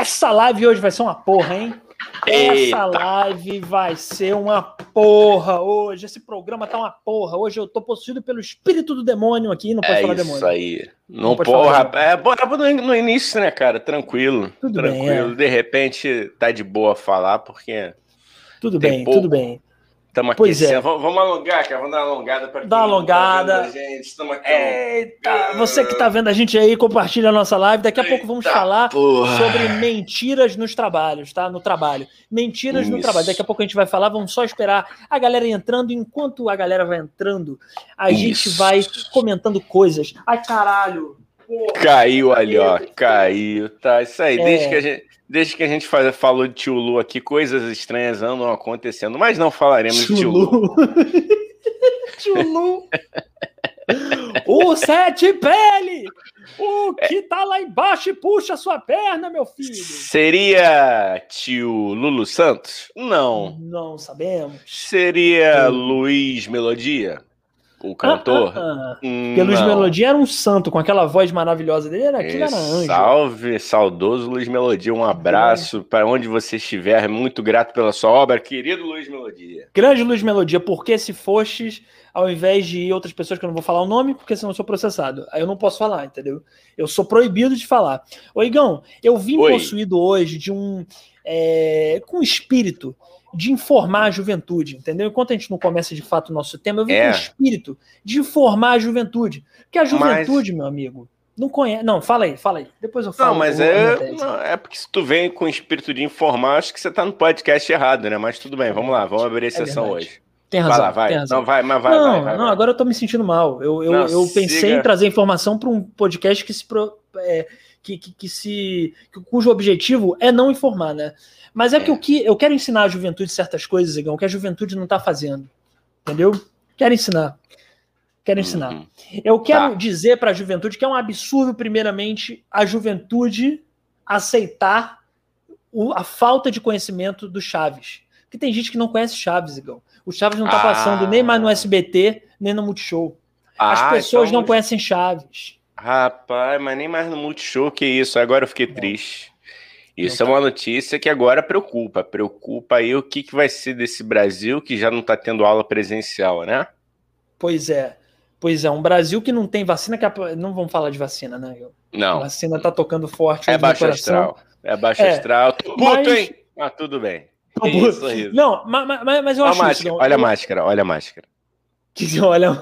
Essa live hoje vai ser uma porra, hein? Eita. Essa live vai ser uma porra hoje. Esse programa tá uma porra. Hoje eu tô possuído pelo espírito do demônio aqui. Não pode É falar isso demônio. aí. Não, Não porra, falar é bora no, no início, né, cara? Tranquilo. Tudo bem, tranquilo. é. De repente tá de boa falar, porque Tudo bem, pouco. tudo bem. Estamos aqui. Pois é. Vamos, alongar, cara. Vamos dar uma alongada para Dá uma alongada. gente. Estamos aqui. Eita, você que tá vendo a gente aí, compartilha a nossa live. Daqui a pouco vamos Eita falar porra. sobre mentiras nos trabalhos, tá? No trabalho. Mentiras no Isso. trabalho. Daqui a pouco a gente vai falar, vamos só esperar a galera entrando. Enquanto a galera vai entrando, a gente Isso. vai comentando coisas. Ai, caralho. Porra. Caiu ali, ó. Caiu. Tá, isso aí. É. Desde que a gente. Desde que a gente faz- falou de tio Lu aqui, coisas estranhas andam acontecendo, mas não falaremos de tio Lu. Chulu. Chulu. o sete pele! O que tá lá embaixo e puxa a sua perna, meu filho! Seria tio Lulu Santos? Não. Não sabemos. Seria Hum. Luiz Melodia? O cantor? Ah, ah, ah. Hum, Porque Luiz não. Melodia era um santo, com aquela voz maravilhosa dele, era, aquilo era É, anjo. Salve, saudoso Luiz Melodia. Um abraço para onde você estiver. Muito grato pela sua obra, querido Luiz Melodia. Grande Luiz Melodia, porque se fostes, ao invés de outras pessoas que eu não vou falar o nome, porque senão eu sou processado. Aí eu não posso falar, entendeu? Eu sou proibido de falar. Ô, Igão, eu vim Oi. possuído hoje de um. é, com um espírito de informar a juventude, entendeu? Enquanto a gente não começa de fato o nosso tema, eu vim É. com um espírito de informar a juventude. Porque a juventude, meu amigo, não conhece. Não, fala aí, fala aí. Depois eu falo. Não, mas o- é, não, é porque se tu vem com o espírito de informar, acho que você tá no podcast errado, né? Mas tudo bem, vamos lá, vamos abrir a sessão verdade. hoje. Tem Vai razão. lá, vai. tem razão. Não, vai, mas vai, não, vai, vai. não, vai. agora eu tô me sentindo mal. Eu, eu, Não, eu pensei siga. em trazer informação para um podcast que se é, que, que, que se cujo objetivo é não informar, né? Mas é, É. que o que eu quero ensinar a juventude certas coisas, Igão, que a juventude não tá fazendo. Entendeu? Quero ensinar. Quero ensinar. Uhum. Eu quero Tá. dizer para a juventude que é um absurdo, primeiramente, a juventude aceitar o- a falta de conhecimento do Chaves. Porque tem gente que não conhece Chaves, Igão. O Chaves não tá Ah. passando nem mais no SBT, nem no Multishow. As Ah, pessoas então- não conhecem Chaves. Rapaz, mas nem mais no Multishow que isso. Agora eu fiquei Não. triste. Isso Não tá. é uma notícia que agora preocupa. Preocupa aí o que, que vai ser desse Brasil que já não tá tendo aula presencial, né? Pois é. Pois é, um Brasil que não tem vacina, que a- não vamos falar de vacina, né? A Não. vacina tá tocando forte É baixo astral. É baixo É, astral. Tô puto, mas- hein? Ah, tudo bem. Tô isso, sorriso. Não, mas, mas, mas eu Olha a acho isso. máscara, olha a Eu- máscara, olha a máscara. Que, olha.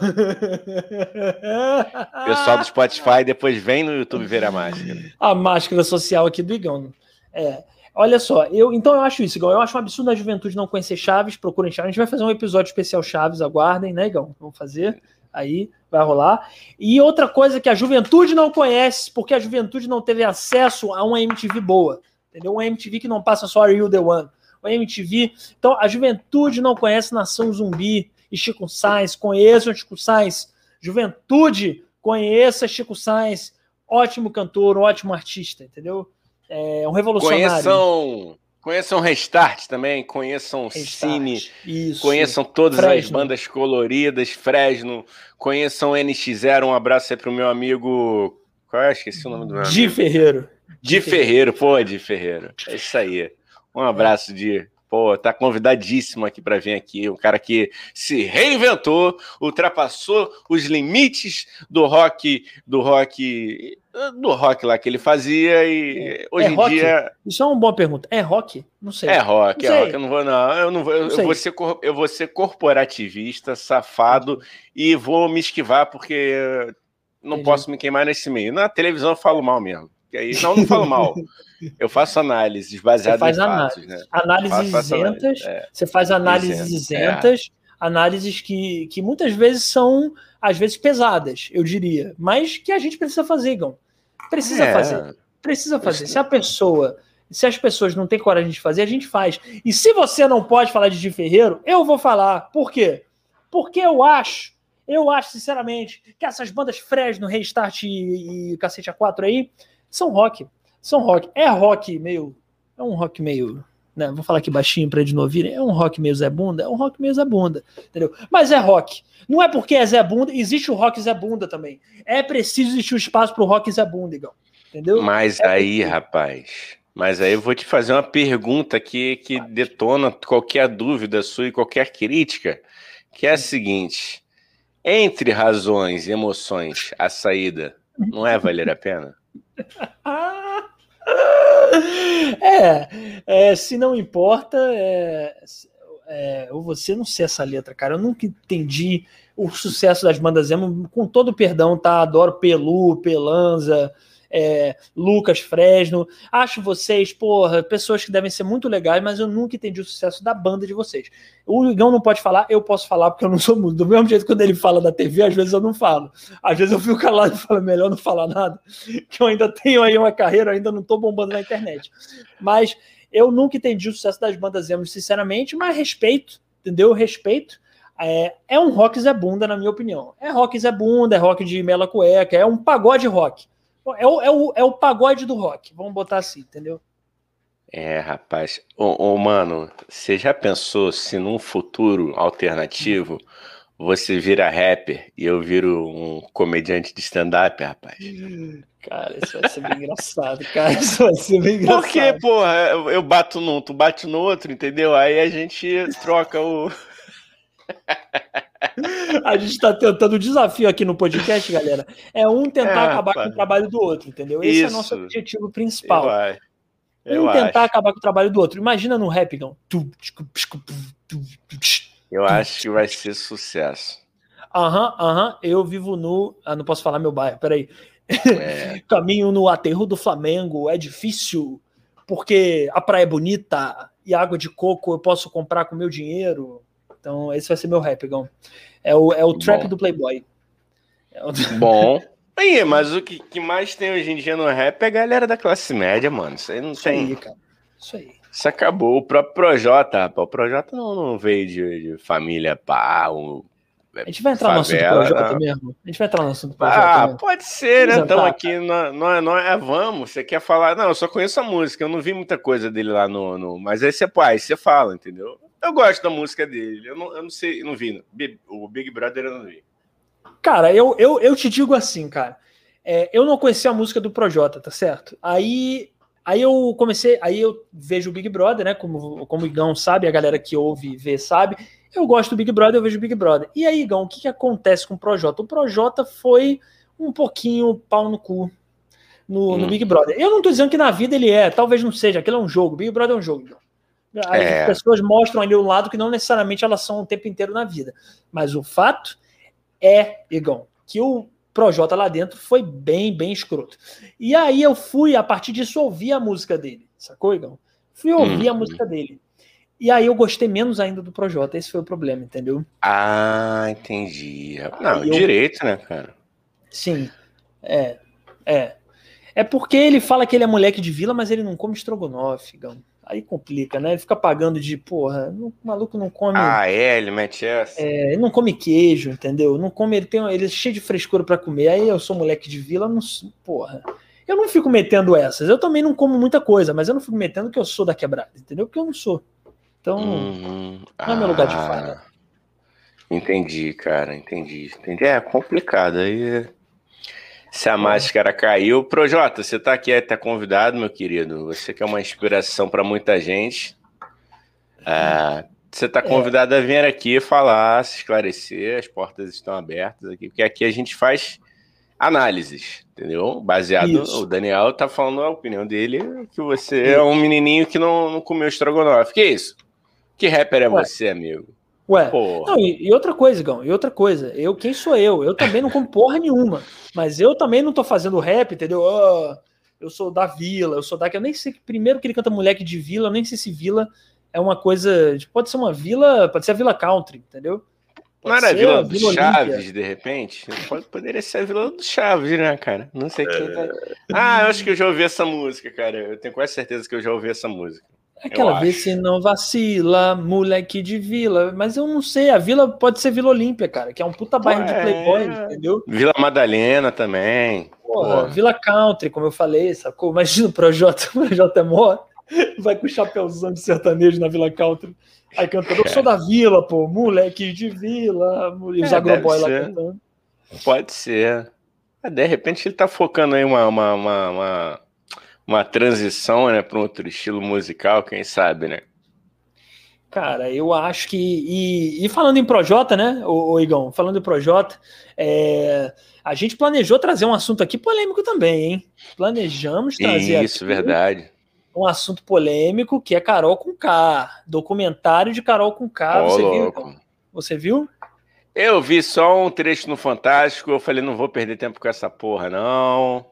Pessoal do Spotify depois vem no YouTube ver a máscara. a máscara social aqui do Igão. É. Olha só, eu então eu acho isso, Igão. Eu acho um absurdo a juventude não conhecer Chaves, procurem Chaves. A gente vai fazer um episódio especial Chaves, aguardem, né, Igão? Vamos fazer. Aí vai rolar. E outra coisa que a juventude não conhece, porque a juventude não teve acesso a uma MTV boa. Entendeu? Uma MTV que não passa só Are You The One. Uma MTV. Então, a juventude não conhece Nação Zumbi e Chico Sainz. Conheçam Chico Sainz. Juventude, conheça Chico Sainz. Ótimo cantor, ótimo artista, entendeu? É um revolucionário. Conheçam, conheçam Restart também, conheçam Restart. Cine, Isso. conheçam todas as Fresno. bandas coloridas, Fresno, conheçam NX0, um abraço aí pro meu amigo. Qual é? Esqueci o nome do meu amigo. Di Ferreiro. Di Ferreiro, pô, Di Ferreiro. É isso aí. Um abraço, Di. Pô, tá convidadíssimo aqui para vir aqui. Um cara que se reinventou, ultrapassou os limites do rock, do rock, do rock lá que ele fazia e hoje É em rock? dia Isso é uma boa pergunta. É rock? Não sei. é rock, Não é sei. rock. Eu não vou, não. Eu não vou. Não eu sei. vou ser, eu vou ser corporativista, safado e vou me esquivar porque não Entendi. posso me queimar nesse meio. Na televisão eu falo mal mesmo. Aí, não, não falo mal. Eu faço análises baseadas faz em fatos, análise. né? Análises Faço- isentas. é. Você faz análises Isento, isentas, análises que, que muitas vezes são, às vezes, pesadas, eu diria. Mas que a gente precisa fazer, Igão. Precisa É. fazer. Precisa fazer. Se a pessoa. Se as pessoas não têm coragem de fazer, a gente faz. E se você não pode falar de Di Ferreiro, eu vou falar. Por quê? Porque eu acho, eu acho, sinceramente, que essas bandas Fresno, Restart e, e Cacete A4 aí são rock. São rock. É rock meio. É um rock meio. Né, vou falar aqui baixinho para eles não ouvirem. É um rock meio Zé Bunda? É um rock meio Zé Bunda. Entendeu? Mas é rock. Não é porque é Zé Bunda, existe o rock Zé Bunda também. É preciso existir o espaço pro rock Zé Bunda, Igão. Entendeu? Mas É aí, rapaz, Mas aí eu vou te fazer uma pergunta aqui que detona qualquer dúvida sua e qualquer crítica, que é a seguinte: entre razões e emoções, a saída não é valer a pena? É, é, se não importa, é, é, eu você não sei essa letra, cara. Eu nunca entendi o sucesso das bandas emo, com todo perdão, tá? Adoro Pelu, Pelanza, é, Lucas Fresno. Acho vocês, porra, pessoas que devem ser muito legais, mas eu nunca entendi o sucesso da banda de vocês. O Igão não pode falar, eu posso falar porque eu não sou muito. Do mesmo jeito que quando ele fala da TV, às vezes eu não falo. Às vezes eu fico calado e falo, melhor não falar nada, que eu ainda tenho aí uma carreira, ainda não tô bombando na internet. Mas eu nunca entendi o sucesso das bandas emo, sinceramente, mas respeito, entendeu? Respeito. É, é um rock Zé Bunda, na minha opinião. É rock Zé Bunda, é rock de mela cueca, é um pagode rock. É o, é, o, é o pagode do rock, vamos botar assim, entendeu? É, rapaz. Ô, ô, mano, você já pensou se num futuro alternativo você vira rapper e eu viro um comediante de stand-up, rapaz? Cara, isso vai ser bem engraçado, cara. Isso vai ser bem engraçado. Porque, porra, eu bato num, tu bate no outro, entendeu? Aí a gente troca o. A gente está tentando o desafio aqui no podcast, galera. É um tentar é, acabar com o trabalho do outro, entendeu? Esse Isso. é o nosso objetivo principal. Eu, eu um acho. tentar acabar com o trabalho do outro. Imagina no rap, não. Eu acho que vai ser sucesso. Aham, aham. Eu vivo no. Ah, não posso falar meu bairro, peraí. É. Caminho no aterro do Flamengo é difícil, porque a praia é bonita e água de coco eu posso comprar com meu dinheiro. Então, esse vai ser meu rap, Gão. É o, é o trap do Playboy. É o... Bom. Aí, mas o que, que, mais tem hoje em dia no rap é a galera da classe média, mano. Isso aí não Isso tem. Aí, cara. Isso aí. Isso acabou. O próprio Projota, rapaz. O Projota não, não veio de, de família pá. Um, a gente vai entrar favela, no assunto do Projota não. mesmo? A gente vai entrar no assunto do Projota. Ah, mesmo. pode ser, né? Então aqui, nós, nós, é, vamos. Você quer falar? Não, eu só conheço a música. Eu não vi muita coisa dele lá no. no... Mas aí você, pai, você fala, entendeu? Eu gosto da música dele. Eu não, eu não sei, eu não vi. O Big Brother eu não vi. Cara, eu, eu, eu te digo assim, cara. É, eu não conhecia a música do Projota, tá certo? Aí, aí eu comecei, aí eu vejo o Big Brother, né? Como, como o Igão sabe, a galera que ouve e vê sabe. Eu gosto do Big Brother, eu vejo o Big Brother. E aí, Igão, o que, que acontece com o Projota? O Projota foi um pouquinho pau no cu no, hum. no Big Brother. Eu não tô dizendo que na vida ele é, talvez não seja, aquilo é um jogo. Big Brother é um jogo, Igão. As é. pessoas mostram ali um lado que não necessariamente elas são o tempo inteiro na vida. Mas o fato é, Igão, que o Projota lá dentro foi bem, bem escroto. E aí eu fui, a partir disso, ouvir a música dele. Sacou, Igão? Fui ouvir hum. a música dele. E aí eu gostei menos ainda do Projota. Esse foi o problema, entendeu? Ah, entendi. Não, eu... direito, né, cara? Sim. É. É. É porque ele fala que ele é moleque de vila, mas ele não come estrogonofe, Igão. Aí complica, né? Ele fica pagando de, porra, o maluco não come. Ah, é, ele mete essa. É, ele não come queijo, entendeu? Não come, ele tem, ele é cheio de frescura para comer. Aí eu sou moleque de vila, não, porra. Eu não fico metendo essas. Eu também não como muita coisa, mas eu não fico metendo que eu sou da quebrada, entendeu? Porque eu não sou. Então, uhum. não é meu lugar de ah, fala. Entendi, cara, entendi. entendi. É complicado. Aí se a máscara caiu. Projota, você está aqui, está convidado, meu querido. Você que é uma inspiração para muita gente. É, você está convidado a vir aqui falar, se esclarecer. As portas estão abertas aqui, porque aqui a gente faz análises, entendeu? Baseado. Isso. O Daniel está falando a opinião dele, que você isso. é um menininho que não, não comeu estrogonofe. Que isso? Que rapper é Ué. você, amigo? Ué, não, e, e, outra coisa, Gão, e outra coisa, eu quem sou eu? Eu também não como porra nenhuma, mas eu também não tô fazendo rap, entendeu? Oh, eu sou da vila, eu sou da. Eu nem sei primeiro que ele canta moleque de vila, eu nem sei se vila é uma coisa. Pode ser uma vila, pode ser a vila country, entendeu? Pode não era a Vila do Vila Chaves, Olímpia. de repente? Pode, poderia ser a Vila do Chaves, né, cara? Não sei quem tá. Ah, eu acho que eu já ouvi essa música, cara. Eu tenho quase certeza que eu já ouvi essa música. Aquela vez se não vacila, moleque de vila. Mas eu não sei, a vila pode ser Vila Olímpia, cara, que é um puta bairro de playboy, entendeu? Vila Madalena também. Porra, Porra. Vila Country, como eu falei, sacou? Imagina o Projota, o Projota é mó, vai com o chapéuzão de sertanejo na Vila Country. Aí cantando, eu sou da vila, pô, moleque de vila, e os é, agroboy lá cantando. Pode ser. De repente ele tá focando aí uma, uma, uma, uma uma transição, né, para um outro estilo musical, quem sabe, né? Cara, eu acho que. E, e falando em Projota, né, o, Igão? Falando em Projota, é, a gente planejou trazer um assunto aqui polêmico também, hein? Planejamos trazer. Isso, verdade. Um assunto polêmico que é Carol com K. Documentário de Carol com K. Ô, você louco. viu? Você viu? Eu vi só um trecho no Fantástico, eu falei, não vou perder tempo com essa porra, não.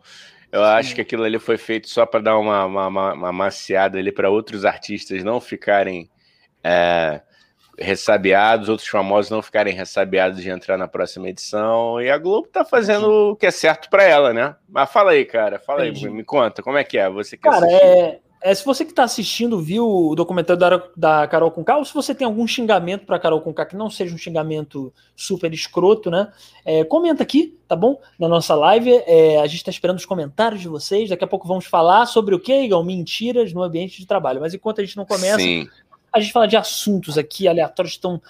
Eu acho que aquilo ali foi feito só para dar uma, uma, uma, uma maciada ali para outros artistas não ficarem é, ressabiados, outros famosos não ficarem ressabiados de entrar na próxima edição. E a Globo tá fazendo o que é certo para ela, né? Mas fala aí, cara, fala Entendi. aí, me conta, como é que é? Você que Cara, assistiu? é, é, se você que está assistindo viu o documentário da, da Carol Conká, ou se você tem algum xingamento para Carol Conká que não seja um xingamento super escroto, né? É, comenta aqui, tá bom? Na nossa live. É, a gente está esperando os comentários de vocês. Daqui a pouco vamos falar sobre o que, Igão? Mentiras no ambiente de trabalho. Mas enquanto a gente não começa, Sim. a gente fala de assuntos aqui aleatórios que estão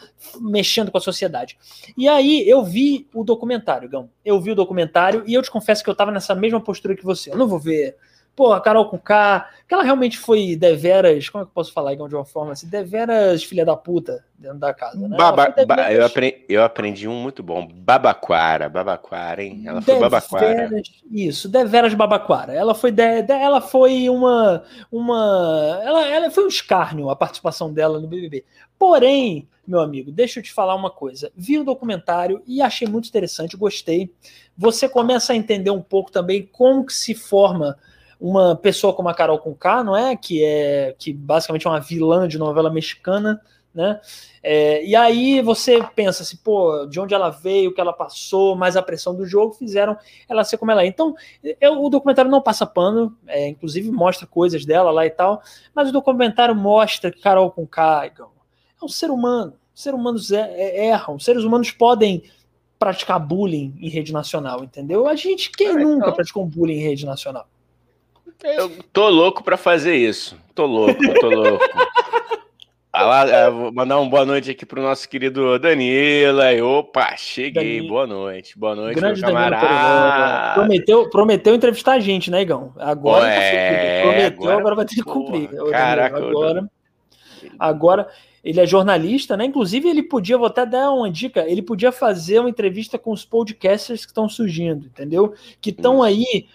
mexendo com a sociedade. E aí eu vi o documentário, Gão. Eu vi o documentário e eu te confesso que eu tava nessa mesma postura que você. Eu não vou ver. Pô, a Carol com K, que ela realmente foi deveras, como é que eu posso falar, de uma forma assim, deveras filha da puta dentro da casa, né? Baba- ba- eu, aprendi, eu aprendi um muito bom. Babaquara, Babaquara, hein? Ela foi Babaquara. Deveras- Isso, deveras babaquara. Ela foi, de, de- ela foi uma, uma, ela, ela foi um escárnio a participação dela no BBB. Porém, meu amigo, deixa eu te falar uma coisa. Vi o documentário e achei muito interessante, gostei. Você começa a entender um pouco também como que se forma uma pessoa como a Carol Conká, não é? Que é que basicamente é uma vilã de novela mexicana, né? É, e aí você pensa assim, pô, de onde ela veio, o que ela passou, mais a pressão do jogo fizeram ela ser como ela é. Então, eu- o documentário não passa pano, é, inclusive mostra coisas dela lá e tal, mas o documentário mostra que Carol com Igão, é um ser humano. Seres humanos é- é- erram, seres humanos podem praticar bullying em rede nacional, entendeu? A gente, quem Ah, nunca então. praticou bullying em rede nacional? Eu tô louco pra fazer isso. Tô louco, tô louco. Ah é, vou mandar uma boa noite aqui pro nosso querido Danilo. Aí, opa, cheguei. Danilo. Boa noite. Boa noite, Grande meu camarada. Prometeu, prometeu entrevistar a gente, né, Igão? Agora É, prometeu, agora, agora, vai ter que porra, cumprir. Danilo, caraca, agora, agora ele é jornalista, né? Inclusive, ele podia, vou até dar uma dica, ele podia fazer uma entrevista com os podcasters que estão surgindo, entendeu? Que estão aí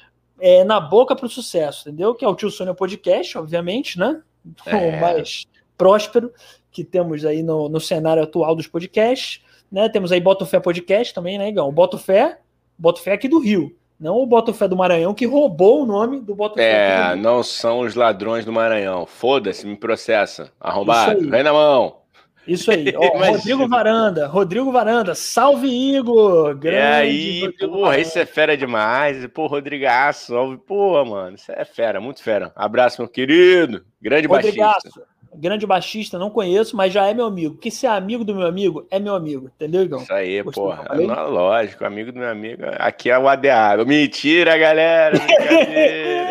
é, na boca para o sucesso, entendeu? Que é o Tio Sônia Podcast, obviamente, né? É. O mais próspero que temos aí no, no cenário atual dos podcasts, né? Temos aí Boto Fé Podcast também, né, Igão? Boto Fé, Boto Fé aqui do Rio, não o Boto Fé do Maranhão, que roubou o nome do Boto Fé aqui do É, não são os ladrões do Maranhão. Foda-se, me processa. Arrombado. Vem na mão. Isso aí, ó. Rodrigo Varanda, Rodrigo Varanda, salve Igor! E Grande aí, Rodrigo porra, Varanda. isso é fera demais. Pô, Rodrigaço, ó, porra, mano, isso é fera, muito fera. Abraço, meu querido. Grande baixista. Rodrigaço, grande baixista, não conheço, mas já é meu amigo. Que se é amigo do meu amigo, é meu amigo, entendeu, Igão? Isso aí, Gostou porra. Não, lógico, amigo do meu amigo. Aqui é o ADA. Mentira, galera. Brincadeira.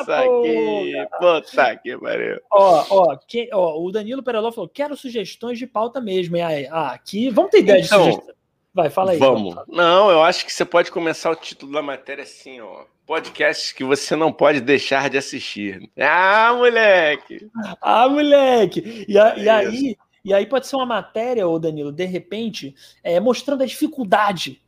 Eita, aqui. Puta que pariu. Ó, ó, que- ó, o Danilo Pereló falou: quero sugestões de pauta mesmo. E aí, ah, aqui, vamos ter ideia Então, de sugestão. Vai, fala aí. Vamos. Não, eu acho que você pode começar o título da matéria assim, ó. Podcasts que você não pode deixar de assistir. Ah, moleque! Ah, moleque! E, a- e É aí, e aí pode ser uma matéria, ô Danilo, de repente, é, mostrando a dificuldade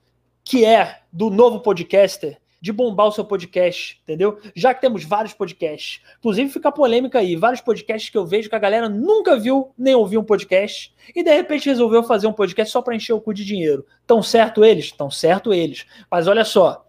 que é do novo podcaster de bombar o seu podcast, entendeu? Já que temos vários podcasts. Inclusive, fica polêmica aí. Vários podcasts que eu vejo que a galera nunca viu nem ouviu um podcast e de repente resolveu fazer um podcast só para encher o cu de dinheiro. Tão certo eles? Tão certo eles. Mas olha só,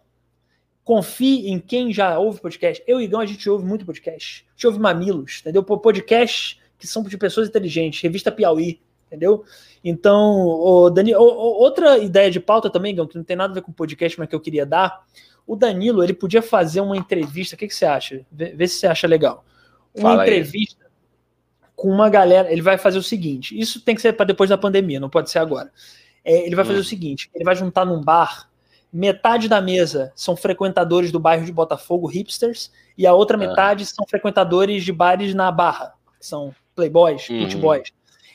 confie em quem já ouve podcast. Eu e Igão, a gente ouve muito podcast. A gente ouve mamilos, entendeu? Podcasts que são de pessoas inteligentes. Revista Piauí, entendeu? Então, o Dani, o- o- outra ideia de pauta também, Igão, que não tem nada a ver com podcast, mas que eu queria dar. O Danilo, ele podia fazer uma entrevista. O que, que você acha? Vê, vê se você acha legal. Uma Fala aí. entrevista com uma galera. Ele vai fazer o seguinte: isso tem que ser para depois da pandemia, não pode ser agora. É, ele vai fazer Hum. o seguinte: ele vai juntar num bar. Metade da mesa são frequentadores do bairro de Botafogo, hipsters, e a outra Ah. metade são frequentadores de bares na Barra, que são playboys, Uhum.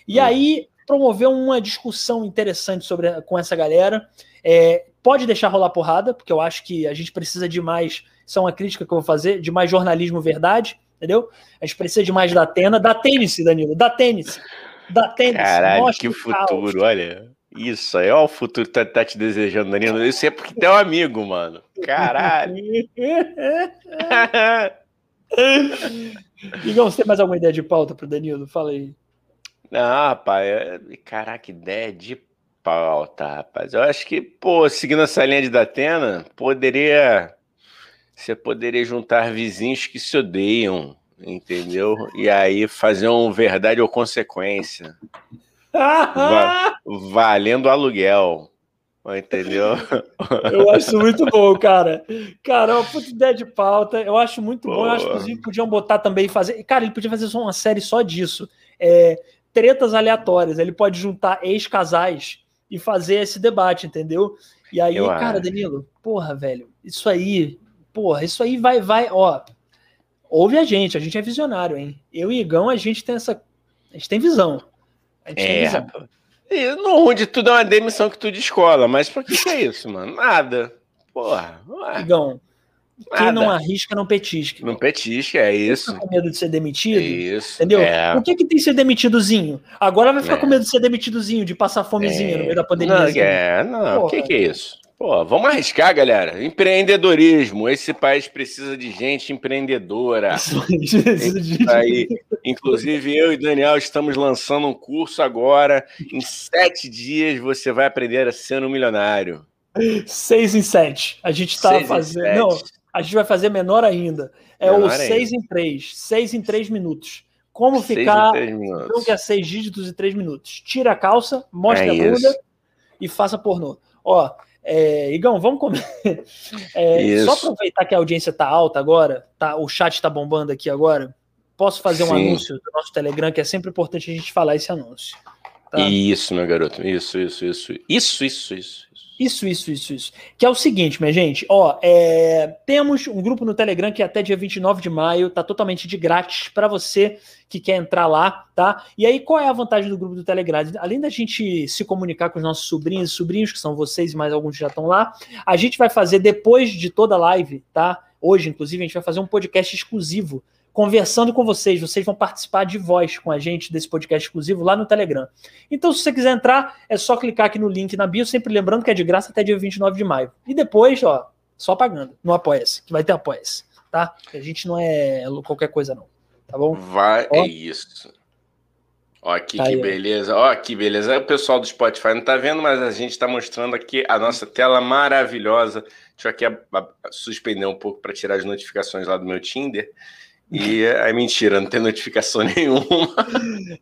E Uhum. aí promoveu uma discussão interessante sobre com essa galera. É, pode deixar rolar porrada, porque eu acho que a gente precisa de mais Isso é uma crítica que eu vou fazer, de mais jornalismo verdade, entendeu? A gente precisa de mais da Atena. Da tênis, Danilo, da tênis. Da tênis. Caralho, que futuro, caos. olha. Isso aí, ó, o futuro tá, tá te desejando, Danilo. Isso é porque tu é um amigo, mano. Caralho. Igor, você tem mais alguma ideia de pauta pro Danilo? Fala aí. Não, rapaz, é... caraca, ideia de pauta, rapaz. Eu acho que, pô, seguindo essa linha de Datena, poderia. Você poderia juntar vizinhos que se odeiam, entendeu? E aí fazer um verdade ou consequência. Va valendo aluguel. Entendeu? Eu acho muito bom, cara. Cara, uma puta ideia de pauta. Eu acho muito Pô. bom. Eu acho que inclusive podiam botar também fazer. Cara, ele podia fazer só uma série só disso. É, tretas aleatórias. Ele pode juntar ex-casais e fazer esse debate, entendeu? E aí, eu cara, acho. Danilo, porra, velho, isso aí, porra, isso aí vai, vai, ó. Ouve a gente, a gente é visionário, hein? Eu e Igão, a gente tem essa. A gente tem visão. A gente é, tem visão. E no ruim de tudo é uma demissão que tu de escola, mas por que, que é isso, mano? Nada. Porra. Ué. Igão, quem Nada. não arrisca, não petisca. Não petisca, é isso. Fica com medo de ser demitido. É isso. Entendeu? É. O que que tem ser demitidozinho? Agora vai ficar é. com medo de ser demitidozinho, de passar fomezinha é. no meio da pandemia. Não, é, não. O que, que é isso? Pô, vamos arriscar, galera. Empreendedorismo. Esse país precisa de gente empreendedora. Isso aí. Inclusive, eu e Daniel estamos lançando um curso agora. Em sete dias você vai aprender a ser um milionário. Seis em sete. A gente está fazendo. Não, a gente vai fazer menor ainda. É menor o 6 em 3. 6 em 3 minutos. Como seis ficar que é 6 dígitos e 3 minutos. Tira a calça, mostra é a bunda e faça pornô. Ó, é, Igão, vamos comer. É, só aproveitar que a audiência tá alta agora, tá, o chat tá bombando aqui agora. Posso fazer um anúncio do nosso Telegram, que é sempre importante a gente falar esse anúncio. Tá? Isso, meu garoto. Isso, isso, isso. Isso, isso, isso. Isso, isso, isso, isso. Que é o seguinte, minha gente, ó, é, temos um grupo no Telegram que até dia 29 de maio tá totalmente de grátis para você que quer entrar lá, tá? E aí, qual é a vantagem do grupo do Telegram? Além da gente se comunicar com os nossos sobrinhos e sobrinhos, que são vocês e mais alguns já estão lá, a gente vai fazer depois de toda a live, tá? Hoje, inclusive, a gente vai fazer um podcast exclusivo conversando com vocês. Vocês vão participar de voz com a gente desse podcast exclusivo lá no Telegram. Então, se você quiser entrar, é só clicar aqui no link na bio, sempre lembrando que é de graça até dia 29 de maio. E depois, ó, só pagando no Apoia-se, que vai ter Apoia-se, tá? A gente não é qualquer coisa, não. Tá bom? Vai, ó. é isso. Ó, aqui tá que aí, beleza. Ó, que beleza. O pessoal do Spotify não tá vendo, mas a gente tá mostrando aqui a nossa tela maravilhosa. Deixa eu aqui a, a, suspender um pouco para tirar as notificações lá do meu Tinder. E é, é mentira, não tem notificação nenhuma.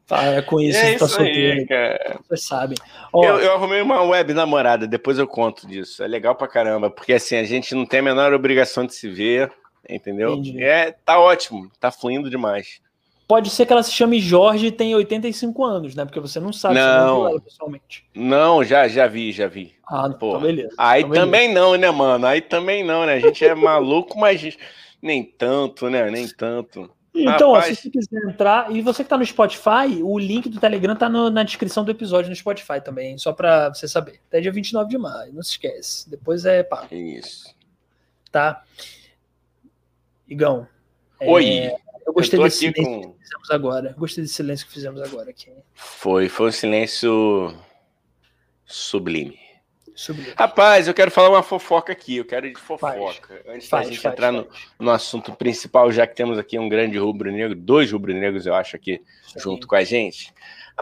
Para com isso, é tá isso solteiro. Aí, cara. Vocês sabem. Ó, eu, eu, arrumei uma web namorada, depois eu conto disso. É legal pra caramba, porque assim, a gente não tem a menor obrigação de se ver, entendeu? Entendi. É, tá ótimo, tá fluindo demais. Pode ser que ela se chame Jorge e tenha 85 anos, né? Porque você não sabe não, se ela pessoalmente. Não, já, já vi, já vi. Ah, Pô, então beleza. Aí então também beleza. não, né, mano? Aí também não, né? A gente é maluco, mas nem tanto, né? Nem tanto. Então, ó, se você quiser entrar, e você que tá no Spotify, o link do Telegram tá no, na descrição do episódio no Spotify também, só para você saber. Até dia 29 de maio, não se esquece. Depois é pago. Isso. Tá? Igão. Oi. É, eu gostei eu desse silêncio com... que fizemos agora. Gostei desse silêncio que fizemos agora aqui. Foi, foi um silêncio sublime. Rapaz, eu quero falar uma fofoca aqui, eu quero ir de fofoca. Faz. Antes faz, da gente faz, entrar no, no, assunto principal, já que temos aqui um grande rubro-negro, dois rubro-negros, eu acho, aqui Sim. junto com a gente.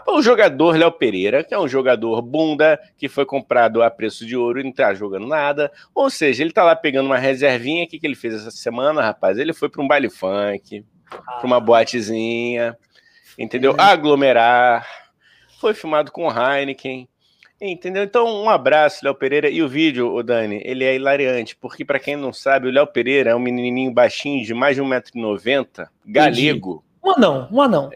O jogador Léo Pereira, que é um jogador bunda, que foi comprado a preço de ouro e não tá jogando nada. Ou seja, ele tá lá pegando uma reservinha. O que, que ele fez essa semana, rapaz? Ele foi para um baile funk, ah. para uma boatezinha, entendeu? Aglomerar. Foi filmado com Heineken Entendeu? Então, um abraço, Léo Pereira. E o vídeo, o Dani, ele é hilariante, porque, para quem não sabe, o Léo Pereira é um menininho baixinho de mais de 1,90m, galego. Um anão, um anão.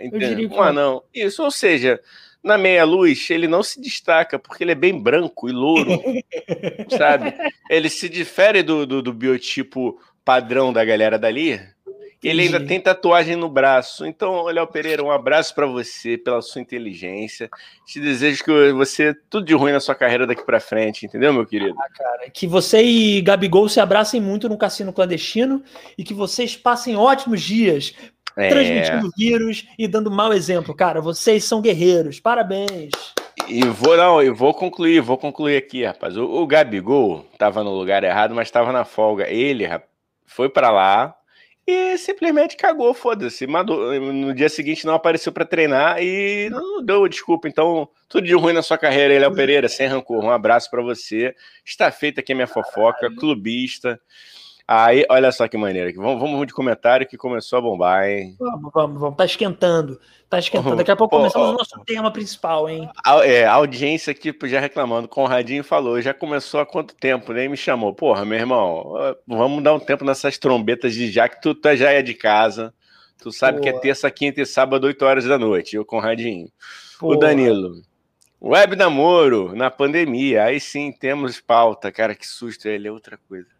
Um anão. Isso, ou seja, na meia-luz, ele não se destaca, porque ele é bem branco e louro, sabe? Ele se difere do, do, do biotipo padrão da galera dali, Ele ainda tem tatuagem no braço. Então, Léo Pereira, um abraço para você pela sua inteligência. Te desejo que você tudo de ruim na sua carreira daqui para frente, entendeu, meu querido? Ah, cara, que você e Gabigol se abracem muito no cassino clandestino e que vocês passem ótimos dias é. transmitindo vírus e dando mau exemplo, cara. Vocês são guerreiros. Parabéns. E vou não, eu vou concluir, vou concluir aqui, rapaz. O, o Gabigol tava no lugar errado, mas tava na folga. Ele foi para lá, e simplesmente cagou, foda-se. No dia seguinte não apareceu para treinar e não deu desculpa. Então, tudo de ruim na sua carreira, Léo Pereira, sem rancor. Um abraço para você. Está feita aqui a minha fofoca, clubista. Aí, olha só que maneira. Vamos, vamos de comentário que começou a bombar, hein? Vamos, vamos, vamos. Tá esquentando. Tá esquentando. Daqui a pouco começamos o nosso tema principal, hein? A, é, a audiência aqui já reclamando. Conradinho falou, já começou há quanto tempo? Nem me chamou. Porra, meu irmão, vamos dar um tempo nessas trombetas de já que tu, tu já é de casa. Tu sabe Porra. que é terça, quinta e sábado, 8 horas da noite. o Conradinho. Porra. O Danilo. Web namoro na pandemia. Aí sim temos pauta. Cara, que susto. Ele é outra coisa.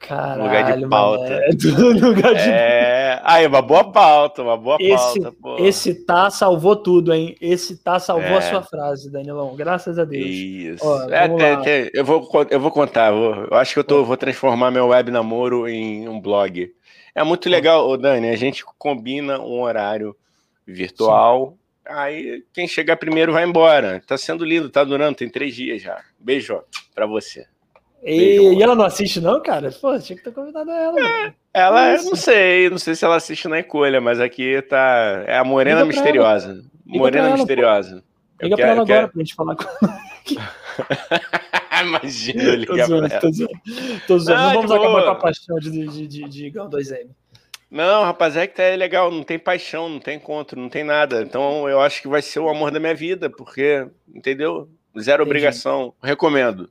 Caralho, lugar de pauta. lugar de... É, aí, uma boa pauta, uma boa esse, pauta. Pô. Esse tá salvou tudo, hein? Esse tá salvou é. a sua frase, Danilão. Graças a Deus. Isso. Ó, é, tem, tem, eu, vou, eu vou contar. Vou, eu acho que eu tô, vou transformar meu web namoro em um blog. É muito legal, ô Dani. A gente combina um horário virtual. Sim. Aí quem chegar primeiro vai embora. Tá sendo lindo, tá durando, tem três dias já. Beijo para você. E, e, ela não assiste, não, cara? Pô, tinha que ter convidado ela. É, ela, eu não sei, não sei se ela assiste na encolha, mas aqui tá. É a Morena Misteriosa. Morena ela, Misteriosa. Pô. Liga pra ela agora pra gente falar com ela. Imagina, ligar tô zoando, pra ela. Tô zoando. Tô zoando. Ah, não vamos acabar com a paixão de, de, de, de 2M. Não, rapaz, é que tá legal, não tem paixão, não tem encontro, não tem nada. Então eu acho que vai ser o amor da minha vida, porque, entendeu? Zero Entendi. obrigação. Recomendo.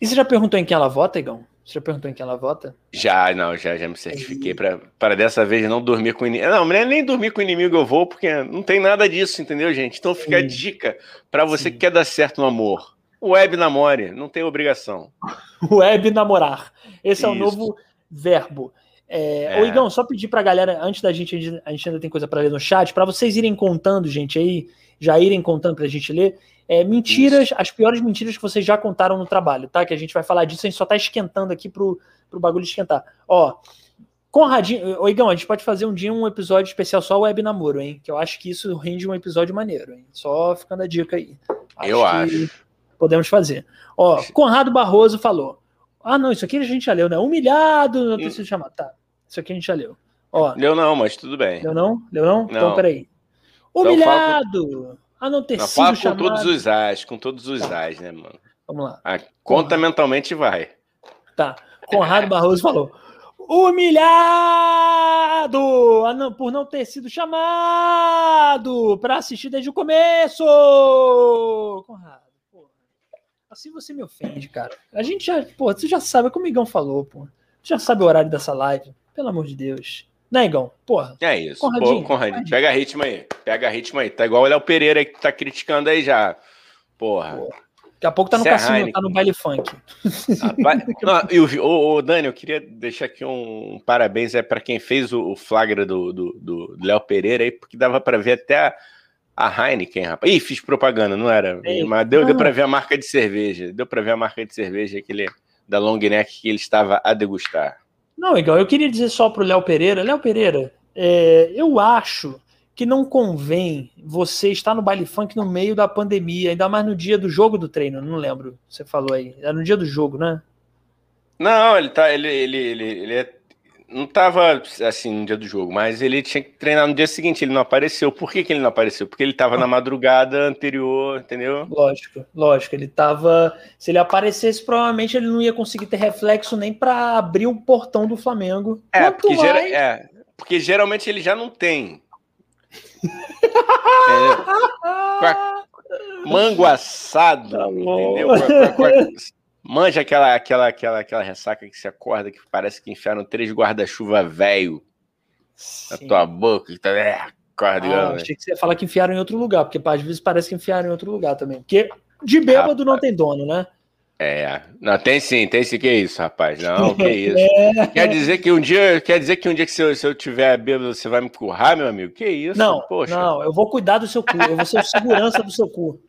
E você já perguntou em quem ela vota, Igão? Você já perguntou em quem ela vota? Já, não, já, já me certifiquei para dessa vez não dormir com inimigo. Não, nem dormir com inimigo eu vou, porque não tem nada disso, entendeu, gente? Então fica Sim. a dica para você Sim. que quer dar certo no amor. Web namore, não tem obrigação. Web namorar. Esse Isso. é o novo verbo. É, é. Ô, Igão, só pedir pra galera, antes da gente, a gente ainda tem coisa para ler no chat, para vocês irem contando, gente, aí, já irem contando pra gente ler. É, mentiras, Isso. as piores mentiras que vocês já contaram no trabalho, tá? Que a gente vai falar disso, a gente só tá esquentando aqui pro, pro bagulho esquentar. Ó, Conradinho, ô Igão, a gente pode fazer um dia um episódio especial só web namoro, hein? Que eu acho que isso rende um episódio maneiro, hein? Só ficando a dica aí. Acho eu acho. Podemos fazer. Ó, Conrado Barroso falou. Ah, não, isso aqui a gente já leu, né? Humilhado, não hum. preciso chamar. Tá, isso aqui a gente já leu. Ó, leu não, mas tudo bem. Leu não? Leu não? Então, não. Então, peraí. Humilhado! Então, a não ter não, sido chamado... com todos os as, com todos os as, né, mano? Vamos lá. A conta Conrado. mentalmente vai. Tá. Conrado Barroso falou: humilhado não, por não ter sido chamado para assistir desde o começo. Conrado, porra. Assim você me ofende, cara. A gente já, pô, você já sabe, como o Migão falou, pô. Já sabe o horário dessa live. Pelo amor de Deus. Né, Igão? Porra. É isso. Conradinho, Pô, Conradinho. Pega ritmo aí. Pega ritmo aí. Tá igual o Léo Pereira que tá criticando aí já. Porra. Porra. Daqui a pouco tá no Serra cassino, Heineken. tá no baile funk. Ah. Não, e o, o, o, Dani, eu queria deixar aqui um, parabéns é para quem fez o, o flagra do, do, do Léo Pereira aí, porque dava para ver até a, a Heineken, rapaz. Ih, fiz propaganda, não era? Ei, Mas deu, deu para ver a marca de cerveja. Deu para ver a marca de cerveja que ele, da long neck que ele estava a degustar. Não, igual, eu queria dizer só pro Léo Pereira, Léo Pereira, é, eu acho que não convém você estar no baile funk no meio da pandemia, ainda mais no dia do jogo do treino, não lembro, você falou aí, é no dia do jogo, né? Não, ele tá, ele, ele, ele, ele é não estava assim no dia do jogo, mas ele tinha que treinar no dia seguinte, ele não apareceu. Por que, que ele não apareceu? Porque ele estava na madrugada anterior, entendeu? Lógico, lógico. Ele estava. Se ele aparecesse, provavelmente ele não ia conseguir ter reflexo nem para abrir o portão do Flamengo. É porque, gera... é, porque geralmente ele já não tem. é, mango assado, tá entendeu? Manja aquela, aquela, aquela, aquela ressaca que se acorda que parece que enfiaram três guarda-chuva velho na tua boca. Que tá, é, acorda, ah, achei que você ia falar que enfiaram em outro lugar, porque às vezes parece que enfiaram em outro lugar também. Porque de bêbado Rapaz. não tem dono, né? É, não, tem sim, tem sim, que isso, rapaz, não, que isso. É. Quer dizer que um dia, quer dizer que um dia que se eu, se eu tiver bêbado, você vai me currar, meu amigo? Que isso, não, poxa. Não, eu vou cuidar do seu cu, eu vou ser segurança do seu cu.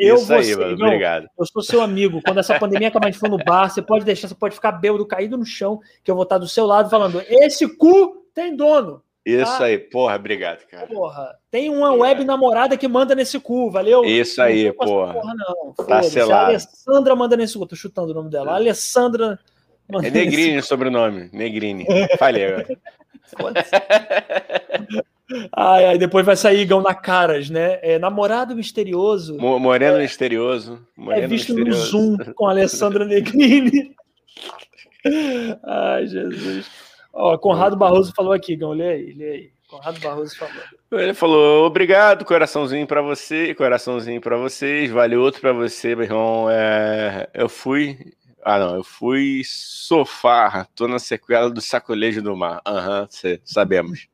Eu Isso aí, mano, não, obrigado. Eu sou seu amigo. Quando essa pandemia acabar, a gente for no bar, você pode deixar, você pode ficar bêbado, caído no chão, que eu vou estar do seu lado falando: esse cu tem dono. Isso tá? aí, porra, obrigado, cara. Porra, tem uma web namorada que manda nesse cu, valeu? Isso aí, não porra. porra. Não, tá selado. A Alessandra manda nesse cu, tô chutando o nome dela. A Alessandra. É Negrini o sobrenome, Negrini. Falei agora. Ai, ai, depois vai sair Igão na caras, né? É namorado misterioso. Moreno é, misterioso. Moreno é visto misterioso. no Zoom com a Alessandra Negrini. ai, Jesus. Ó, Conrado Barroso falou aqui, Igão, lê aí, lê aí. Conrado Barroso falou. Ele falou: obrigado, coraçãozinho para você, coraçãozinho para vocês, vale outro para você, meu irmão. É, eu fui. Ah, não, eu fui sofá, tô na sequela do sacolejo do mar. Aham, uhum, sabemos.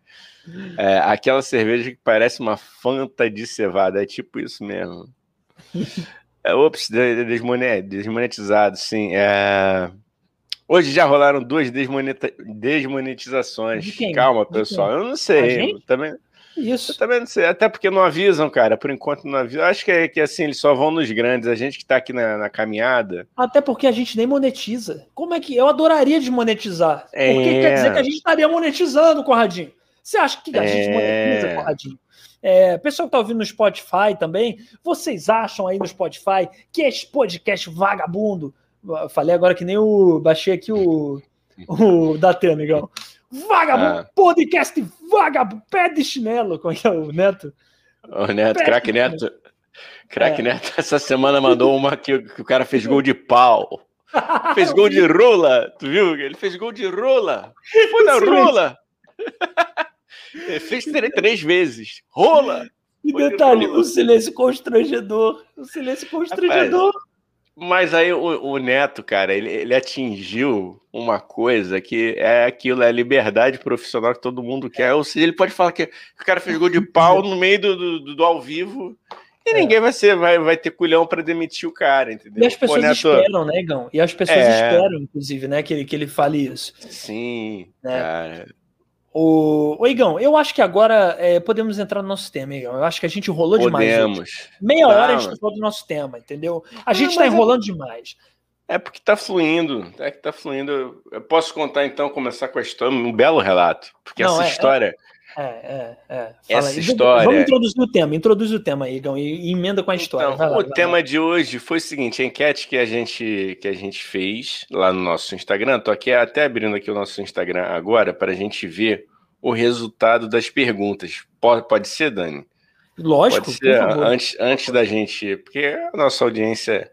É, aquela cerveja que parece uma fanta de cevada, é tipo isso mesmo. É, ops, desmonetizado, sim. É... Hoje já rolaram duas desmoneta... desmonetizações. De Calma, pessoal. Eu não sei. Eu também, isso. Eu também não sei. Até porque não avisam, cara. Por enquanto não avisam. Acho que é que assim, eles só vão nos grandes. A gente que tá aqui na, na caminhada. Até porque a gente nem monetiza. Como é que. Eu adoraria desmonetizar. É... Porque quer dizer que a gente estaria monetizando, Corradinho. Você acha que a é... gente monetiza, Corradinho? É, pessoal que tá ouvindo no Spotify também, vocês acham aí no Spotify que esse podcast vagabundo? Falei agora que nem o. Baixei aqui o. O Datê, amigão. Vagabundo, ah. podcast vagabundo, pé de chinelo. Como é que é o Neto? O Neto, craque Neto. Craque é. Neto, essa semana mandou uma que, que o cara fez gol de pau. Fez gol de rola, tu viu? Ele fez gol de rola. Foi na rola. Ele fez três, três vezes. Rola! E detalhe, o silêncio constrangedor. O silêncio constrangedor. Rapaz, mas aí o, o, Neto, cara, ele, ele atingiu uma coisa que é aquilo, é a liberdade profissional que todo mundo quer. Ou seja, ele pode falar que o cara fez gol de pau no meio do, do, do ao vivo e é. ninguém vai, ser, vai, vai ter culhão para demitir o cara, entendeu? E as pessoas Pô, Neto... esperam, né, Gão? E as pessoas é... esperam, inclusive, né, que ele, que ele fale isso. Sim, né? cara. O, o Igão, eu acho que agora é, podemos entrar no nosso tema, Igão. Eu acho que a gente enrolou podemos. demais. Hoje. Meia hora a gente falou do nosso tema, entendeu? A gente está enrolando é... demais. É porque está fluindo, é que tá fluindo. Eu posso contar então, começar com a história, um belo relato, porque Não, essa é, história. É, é, é. Essa aí. história. Vamos introduzir o tema, introduz o tema aí, Igão, e, emenda com a história. Então, lá, o tema lá. de hoje foi o seguinte: a enquete que a gente que a gente fez lá no nosso Instagram. Tô aqui até abrindo aqui o nosso Instagram agora para a gente ver o resultado das perguntas. Pode, pode ser, Dani? Lógico. Pode ser antes, antes da gente, porque a nossa audiência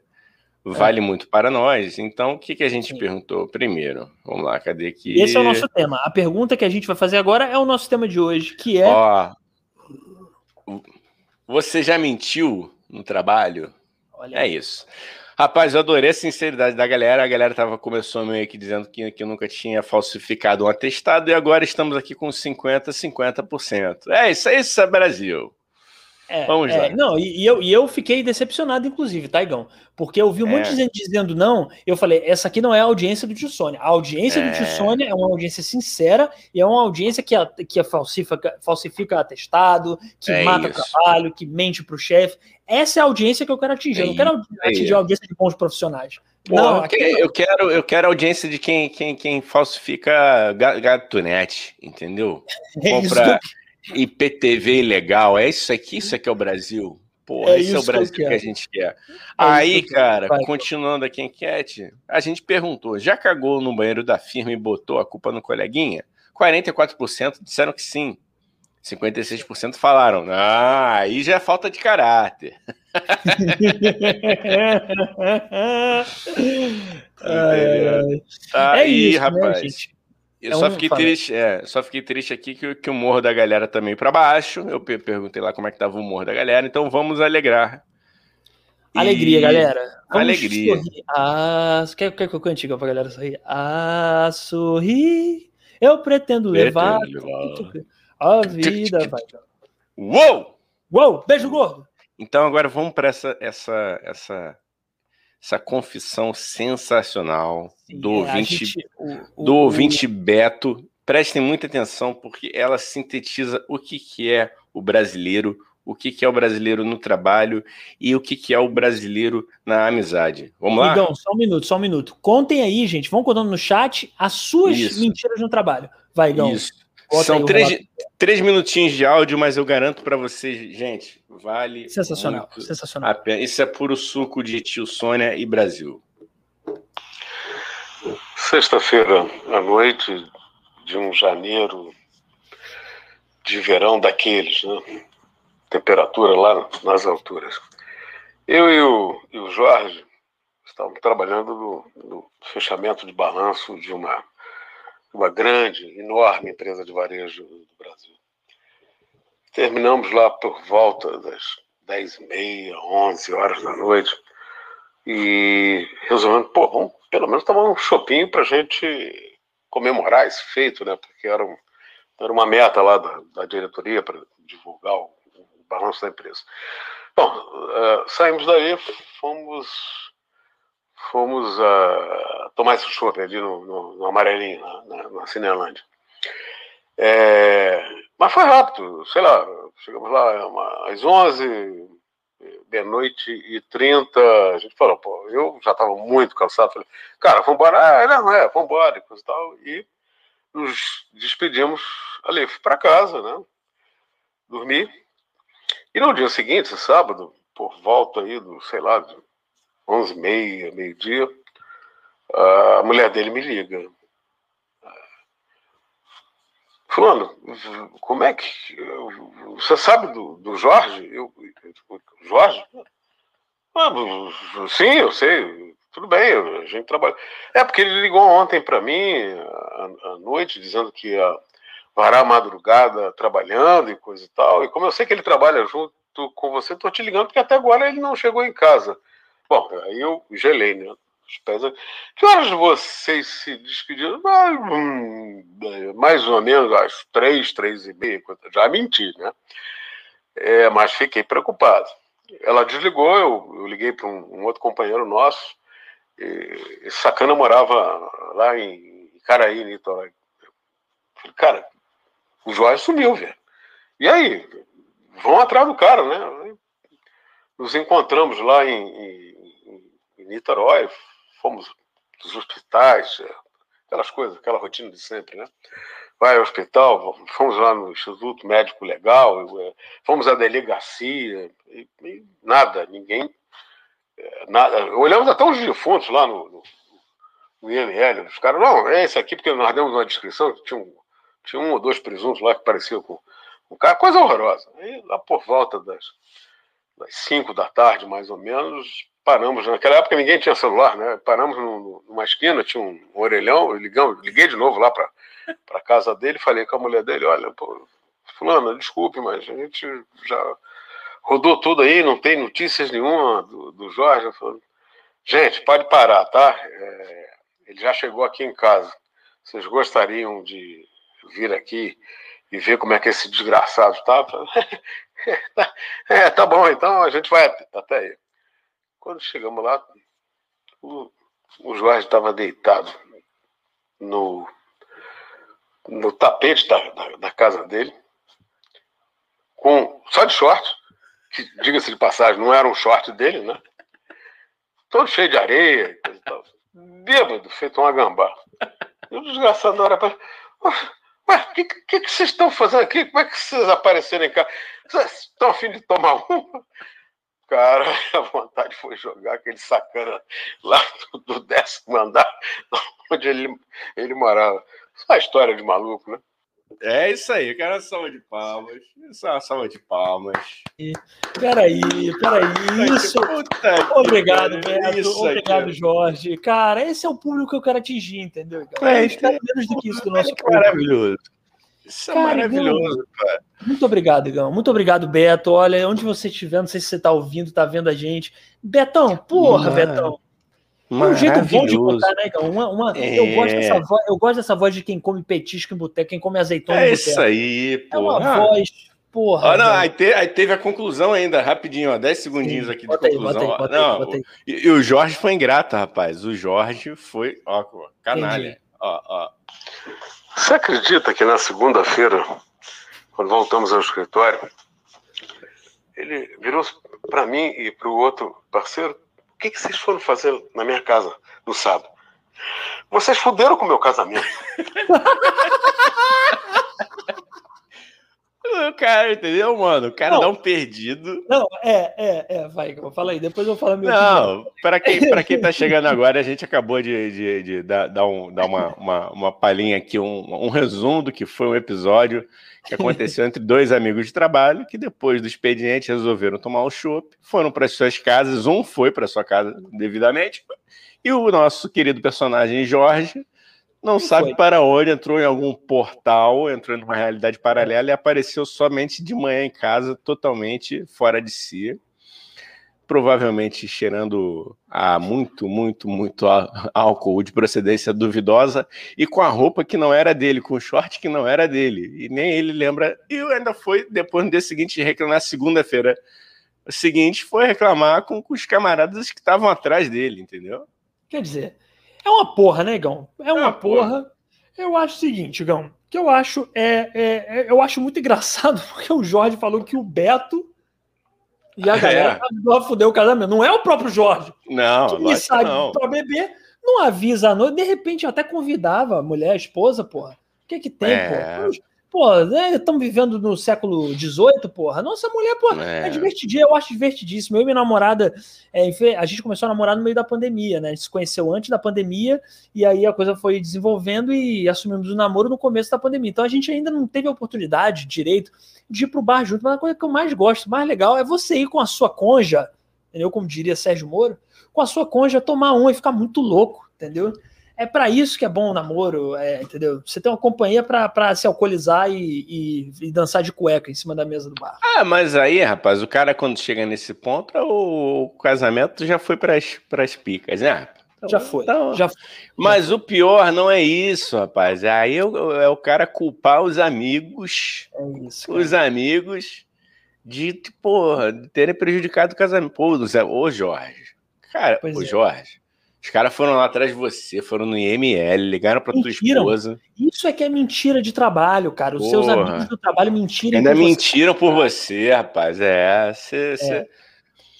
vale é. muito para nós. Então, o que, que a gente Sim. perguntou primeiro? Vamos lá, cadê aqui? Esse é o nosso tema. A pergunta que a gente vai fazer agora é o nosso tema de hoje, que é. Ó, você já mentiu no trabalho? Olha é isso. Rapaz, eu adorei a sinceridade da galera. A galera tava, começou meio que dizendo que, que nunca tinha falsificado um atestado e agora estamos aqui com 50%, 50%. É isso, é isso, é Brasil. É, Vamos é, lá. Não, e, e, eu, e eu fiquei decepcionado, inclusive. Tá, porque eu vi um é. monte de gente dizendo não. Eu falei, essa aqui não é a audiência do Tio Sônia. A audiência é. do Tio Sônia é uma audiência sincera e é uma audiência que, a, que falsifica, falsifica atestado, que é mata isso. trabalho, que mente pro chefe. Essa é a audiência que eu quero atingir. eu não quero é atingir a audiência de bons profissionais. Pô, não, eu, quero, eu quero, eu quero a audiência de quem, quem, quem falsifica gatunete, entendeu? Compra. IPTV ilegal, é isso aqui, isso aqui é o Brasil. Pô, é esse é o Brasil que, que, a gente quer. É Aí, cara, vai. continuando aqui a enquete, a gente perguntou: já cagou no banheiro da firma e botou a culpa no coleguinha? 44% disseram que sim. 56% falaram, ah, aí já é falta de caráter. ai. Aí, é isso, né, rapaz. Né, eu é só, um fiquei triste, é, só fiquei triste aqui que, que o humor da galera também para baixo. Eu perguntei lá como é que tava o humor da galera, então vamos alegrar. Alegria, e... galera. Vamos Alegria. Sorrir. Ah, quer, quer que eu cante pra galera sorrir? Ah, sorrir, eu pretendo, levar, levar. a vida vai. Uou! Uou! Beijo gordo! Então agora vamos para essa, essa, essa essa confissão sensacional Sim, do, é, ouvinte, gente, o, do o, ouvinte Beto. Prestem muita atenção, porque ela sintetiza o que, que é o brasileiro, o que, que é o brasileiro no trabalho e o que, que é o brasileiro na amizade. Vamos lá? Então, só um minuto, só um minuto. Contem aí, gente. Vão contando no chat as suas Isso. mentiras no trabalho. Vai, Igão. Isso. São três, três minutinhos de áudio, mas eu garanto para vocês, gente, vale. Sensacional, sensacional. A pena. Isso é puro suco de tio Sônia e Brasil. Sexta-feira à noite de um janeiro de verão daqueles, né? Temperatura lá nas alturas. Eu e o, e o Jorge estávamos trabalhando no, no fechamento de balanço de uma uma grande, enorme empresa de varejo do Brasil. Terminamos lá por volta das 10 e meia, 11 horas da noite e resolvendo, pô, vamos pelo menos tomar um shopping para a gente comemorar esse feito, né? Porque era, um, era uma meta lá da, da diretoria para divulgar o, o, balanço da empresa. Bom, uh, saímos daí, fomos fomos uh, tomar esse chopp ali no, no, no Amarelinho, na, na, Cinelândia. É, mas foi rápido, sei lá, chegamos lá uma, às 11, meia-noite e 30, a gente falou, pô, eu já estava muito cansado, falei, cara, vamos embora, ah, não, é, vamos embora, e coisa e tal, e nos despedimos ali, fui para casa, né, dormi, e no dia seguinte, sábado, por volta aí do, sei lá, 11 e meia, meio-dia, a mulher dele me liga. Fulano, como é que. Você sabe do, do Jorge? Eu, Jorge? Ah, sim, eu sei. Tudo bem, a gente trabalha. É, porque ele ligou ontem para mim, à, noite, dizendo que ia varar a madrugada trabalhando e coisa e tal. E como eu sei que ele trabalha junto com você, estou te ligando, porque até agora ele não chegou em casa. Bom, aí eu gelei, né? Os pés. Que horas vocês se despediram? Ah, hum, mais ou menos às três, três e meia. Já menti, né? É, mas fiquei preocupado. Ela desligou, eu, eu liguei para um, um, outro companheiro nosso. E, sacana morava lá em Caraí, Niterói. Falei, cara, o Jorge sumiu, velho. E aí? Vão atrás do cara, né? Nos encontramos lá em, em em Niterói, fomos dos hospitais, é, aquelas coisas, aquela rotina de sempre, né? Vai ao hospital, fomos lá no Instituto Médico Legal, é, fomos à delegacia, e, e nada, ninguém. É, nada. Olhamos até os defuntos lá no, no, no IML. Os caras, não, é esse aqui, porque nós demos uma descrição, tinha um, tinha um ou dois presuntos lá que pareciam com um cara, coisa horrorosa. Aí lá por volta das, das cinco da tarde, mais ou menos, paramos, naquela época ninguém tinha celular, né? Paramos numa esquina, tinha um, orelhão, ligamos, liguei de novo lá para a casa dele, falei com a mulher dele, olha, pô, desculpe, mas a gente já rodou tudo aí, não tem notícias nenhuma do, do Jorge. Falei, gente, pode parar, tá? É, ele já chegou aqui em casa. Vocês gostariam de vir aqui e ver como é que esse desgraçado tá? é, tá bom, então a gente vai até aí. Quando chegamos lá, o, o Jorge estava deitado no, no tapete da, da, da, casa dele, com só de short, que diga-se de passagem, não era um short dele, né? Todo cheio de areia e tal. Bêbado, feito uma gambá. E o desgraçado na hora para. O que, que, que, vocês estão fazendo aqui? Como é que vocês apareceram em casa? Vocês estão afim de tomar uma? Cara, a vontade foi jogar aquele sacana lá do, do décimo andar, onde ele, ele morava. Só a história de maluco, né? É isso aí, cara, salva de palmas. Isso é uma salva de palmas. Peraí, peraí, isso. Puta obrigado, Beto. Isso obrigado, aqui. Jorge. Cara, esse é o público que eu quero atingir, entendeu? Cara? É, espero menos do que isso do nosso é público. Maravilhoso. Isso é maravilhoso, cara. Muito obrigado, Igão. Muito obrigado, Beto. Olha, onde você estiver, não sei se você está ouvindo, está vendo a gente. Betão, porra, Mano. Betão. Um jeito bom de botar, né, Igão? Uma, uma, é... eu, gosto dessa voz, eu gosto dessa voz de quem come petisco em boteco, quem come azeitona é em boteco. É isso aí, pô. É uma ah. voz Porra. Ah, não, aí, te, aí, teve a conclusão ainda, rapidinho, ó, 10 segundinhos Sim, aqui de conclusão. Aí, bota aí, não, bota aí. E, e, o Jorge foi ingrato, rapaz. O Jorge foi, ó, canalha. Ó, ó. Você acredita que na segunda-feira, quando voltamos ao escritório, ele virou para mim e para o outro parceiro: o que, que vocês foram fazer na minha casa no sábado? Vocês fuderam com o meu casamento. O cara, entendeu, mano? O cara não, dá um perdido. Não, é, é, é, vai, fala aí, depois eu falo meu Não, para quem, pra quem tá chegando agora, a gente acabou de, de, de dar, dar, um, dar uma, uma, uma palhinha aqui, um, um resumo do que foi um episódio que aconteceu entre dois amigos de trabalho que depois do expediente resolveram tomar o chopp, foram para suas casas, um foi para sua casa devidamente, e o nosso querido personagem Jorge não sabe foi? para onde, entrou em algum portal, entrou numa realidade paralela e apareceu somente de manhã em casa, totalmente fora de si. Provavelmente cheirando a muito, muito, muito álcool de procedência duvidosa e com a roupa que não era dele, com o short que não era dele. E nem ele lembra. E ainda foi, depois no dia seguinte, reclamar, segunda-feira seguinte, foi reclamar com, com os camaradas que estavam atrás dele, entendeu? Quer dizer, é uma porra, né, Gão? É uma, é uma porra. porra. Eu acho o seguinte, Gão, que eu acho é, é, é, eu acho muito engraçado porque o Jorge falou que o Beto e a galera é. fudeu o casamento. Não é o próprio Jorge. Não, que sai para beber, não avisa a noite, de repente até convidava a mulher, a esposa, porra. O que que tem, é. pô? Pô, estamos né, vivendo no século XVIII, porra. Nossa mulher, pô, é, é divertidinha, eu acho divertidíssimo. Eu e minha namorada, é, a gente começou a namorar no meio da pandemia, né? A gente se conheceu antes da pandemia e aí a coisa foi desenvolvendo e assumimos o namoro no começo da pandemia. Então a gente ainda não teve a oportunidade, direito, de ir pro bar junto. Mas a coisa que eu mais gosto, mais legal, é você ir com a sua conja, entendeu? Como diria Sérgio Moro, com a sua conja tomar um e ficar muito louco, entendeu? É para isso que é bom o namoro, é, entendeu? Você tem uma companhia para se alcoolizar e, e, e, dançar de cueca em cima da mesa do bar. Ah, mas aí, rapaz, o cara quando chega nesse ponto, o, casamento já foi para as picas, né? Então, já foi, então, já foi. Mas o pior não é isso, rapaz. Aí é o cara culpar os amigos, é isso, os amigos de, porra, de terem prejudicado o casamento. Pô, ô Jorge, cara, pois o é. Jorge, os caras foram lá atrás de você, foram no IML, ligaram pra mentiram. tua esposa. Isso é que é mentira de trabalho, cara. Os Porra. seus amigos do trabalho mentiram. Ainda mentiram você. por você, rapaz. É, você. É.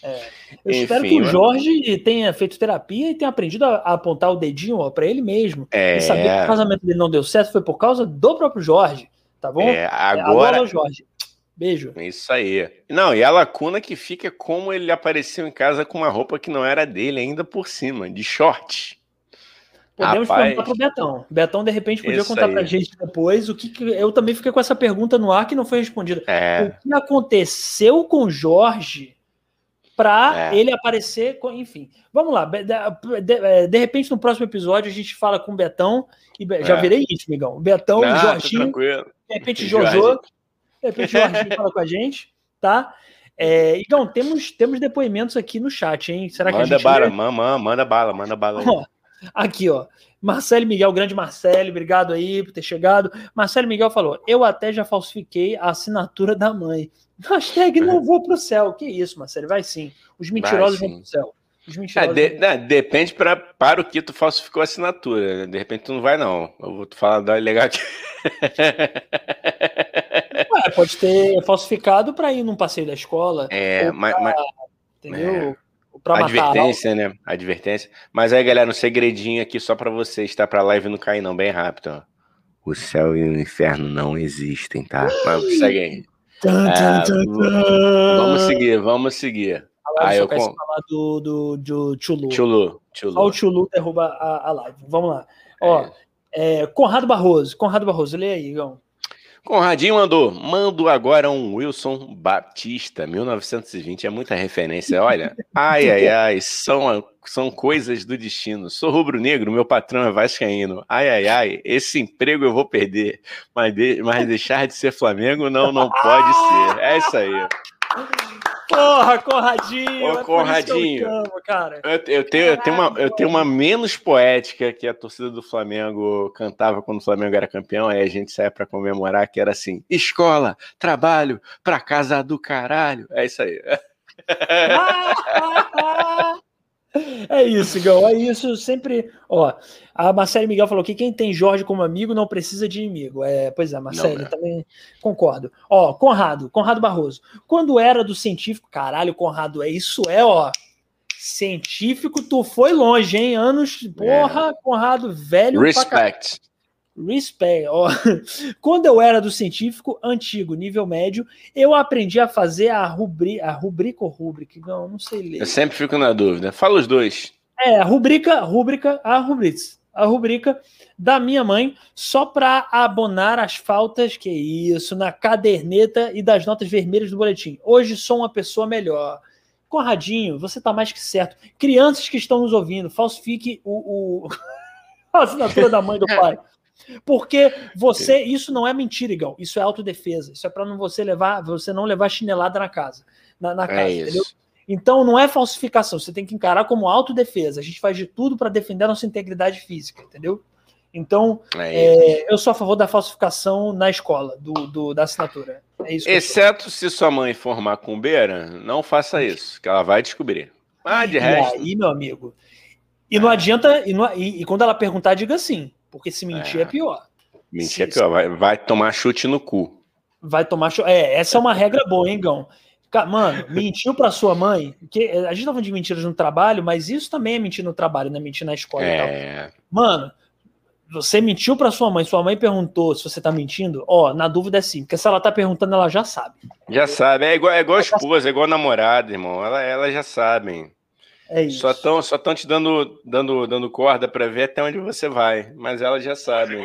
É. Eu Enfim, espero que o Jorge tenha feito terapia e tenha aprendido a, a apontar o dedinho para ele mesmo. É. E saber que o casamento dele não deu certo foi por causa do próprio Jorge. Tá bom? É, agora. É, Jorge. Beijo. Isso aí. Não, e a lacuna que fica é como ele apareceu em casa com uma roupa que não era dele ainda por cima, de short. Podemos Rapaz, perguntar pro Betão. Betão, de repente, podia contar aí. pra gente depois o que, que, Eu também fiquei com essa pergunta no ar que não foi respondida. É. O que aconteceu com Jorge para é. ele aparecer. Com... Enfim, vamos lá. De, de, de, repente, no próximo episódio, a gente fala com o Betão. E já é. virei isso, migão. Betão, não, Jorginho. De repente, Jojo. De repente o Jorginho fala com a gente, tá? É, então, temos, temos depoimentos aqui no chat, hein? Será que manda a gente. Bala, manda, manda bala, manda bala. Ó, aqui, ó. Marcelo Miguel, grande Marcelo, obrigado aí por ter chegado. Marcelo Miguel falou: Eu até já falsifiquei a assinatura da mãe. Hashtag não vou pro céu. Que isso, Marcelo? Vai sim. Os mentirosos sim. vão pro céu. Os mentirosos. É, de, não, depende pra, para o que tu falsificou a assinatura. De repente tu não vai, não. Eu vou te falar da legal aqui. Pode ter falsificado para ir num passeio da escola. É, mas, pra, mas. Entendeu? É. Advertência, né? Advertência. Mas aí, galera, um segredinho aqui só para vocês, tá? Pra live não cair, não, bem rápido, ó. O céu e o inferno não existem, tá? Mas segue aí. É, vamos seguir, vamos seguir. Aí eu com... falar do, do, do Chulu. Chulu. Chulu. Só o Chulu derruba a, a live. Vamos lá. Ó, é. É, Conrado Barroso. Conrado Barroso, lê aí, Igão. Conradinho mandou, mando agora um Wilson Batista, 1920, é muita referência, olha, ai, ai, ai, são, são coisas do destino, sou rubro-negro, meu patrão é vascaíno, ai, ai, ai, esse emprego eu vou perder, mas, de, mas deixar de ser Flamengo não, não pode ser, é isso aí. Porra, Conradinho! Ô, é Conradinho. Eu, amo, cara. Eu, eu, tenho, eu, tenho uma, eu tenho uma menos poética que a torcida do Flamengo cantava quando o Flamengo era campeão, aí a gente saia para comemorar, que era assim: escola, trabalho, pra casa do caralho. É isso aí. É isso, Igão. É isso. Sempre. Ó, a Marcele Miguel falou que quem tem Jorge como amigo não precisa de inimigo. É, pois é, Marcele, não, é. também concordo. Ó, Conrado, Conrado Barroso. Quando era do científico, caralho, Conrado, é isso, é, ó. Científico, tu foi longe, hein? Anos. Porra, é. Conrado, velho. Respect. Respect. Ó. Quando eu era do científico antigo, nível médio, eu aprendi a fazer a, rubri, a rubrica ou rubrica. Não, não sei ler. Eu sempre fico na dúvida. Fala os dois. É, a rubrica, rubrica, a rubrica, a rubrica da minha mãe, só para abonar as faltas, que isso, na caderneta e das notas vermelhas do boletim. Hoje sou uma pessoa melhor. Conradinho, você tá mais que certo. Crianças que estão nos ouvindo, falsifique o, o... a assinatura da mãe do pai. Porque você, isso não é mentira, Igão. Isso é autodefesa. Isso é para não você levar, você não levar chinelada na casa, na, na é casa, é entendeu? Então não é falsificação. Você tem que encarar como autodefesa. A gente faz de tudo para defender a nossa integridade física, entendeu? Então, é é, eu sou a favor da falsificação na escola, do, do da assinatura. É isso Exceto se sua mãe for macumbeira, não faça isso, que ela vai descobrir. Ah, de e resto. aí, meu amigo. E não adianta. E, não, e, e quando ela perguntar, diga sim. Porque se mentir é, é pior. Mentir se, é pior, vai, vai, tomar chute no cu. Vai tomar chute. É, essa é uma regra boa, hein, Gão? Mano, mentiu para sua mãe, que a gente tá falando de mentiras no trabalho, mas isso também é mentir no trabalho, né? Mentir na escola é... tal. Mano, você mentiu para sua mãe, sua mãe perguntou se você tá mentindo, ó, na dúvida é sim, porque se ela tá perguntando, ela já sabe. Já sabe, é igual, é igual a esposa, é igual a namorada, irmão, ela, ela já sabem. É isso. Só estão só tão te dando, dando, dando corda para ver até onde você vai, mas ela já sabe.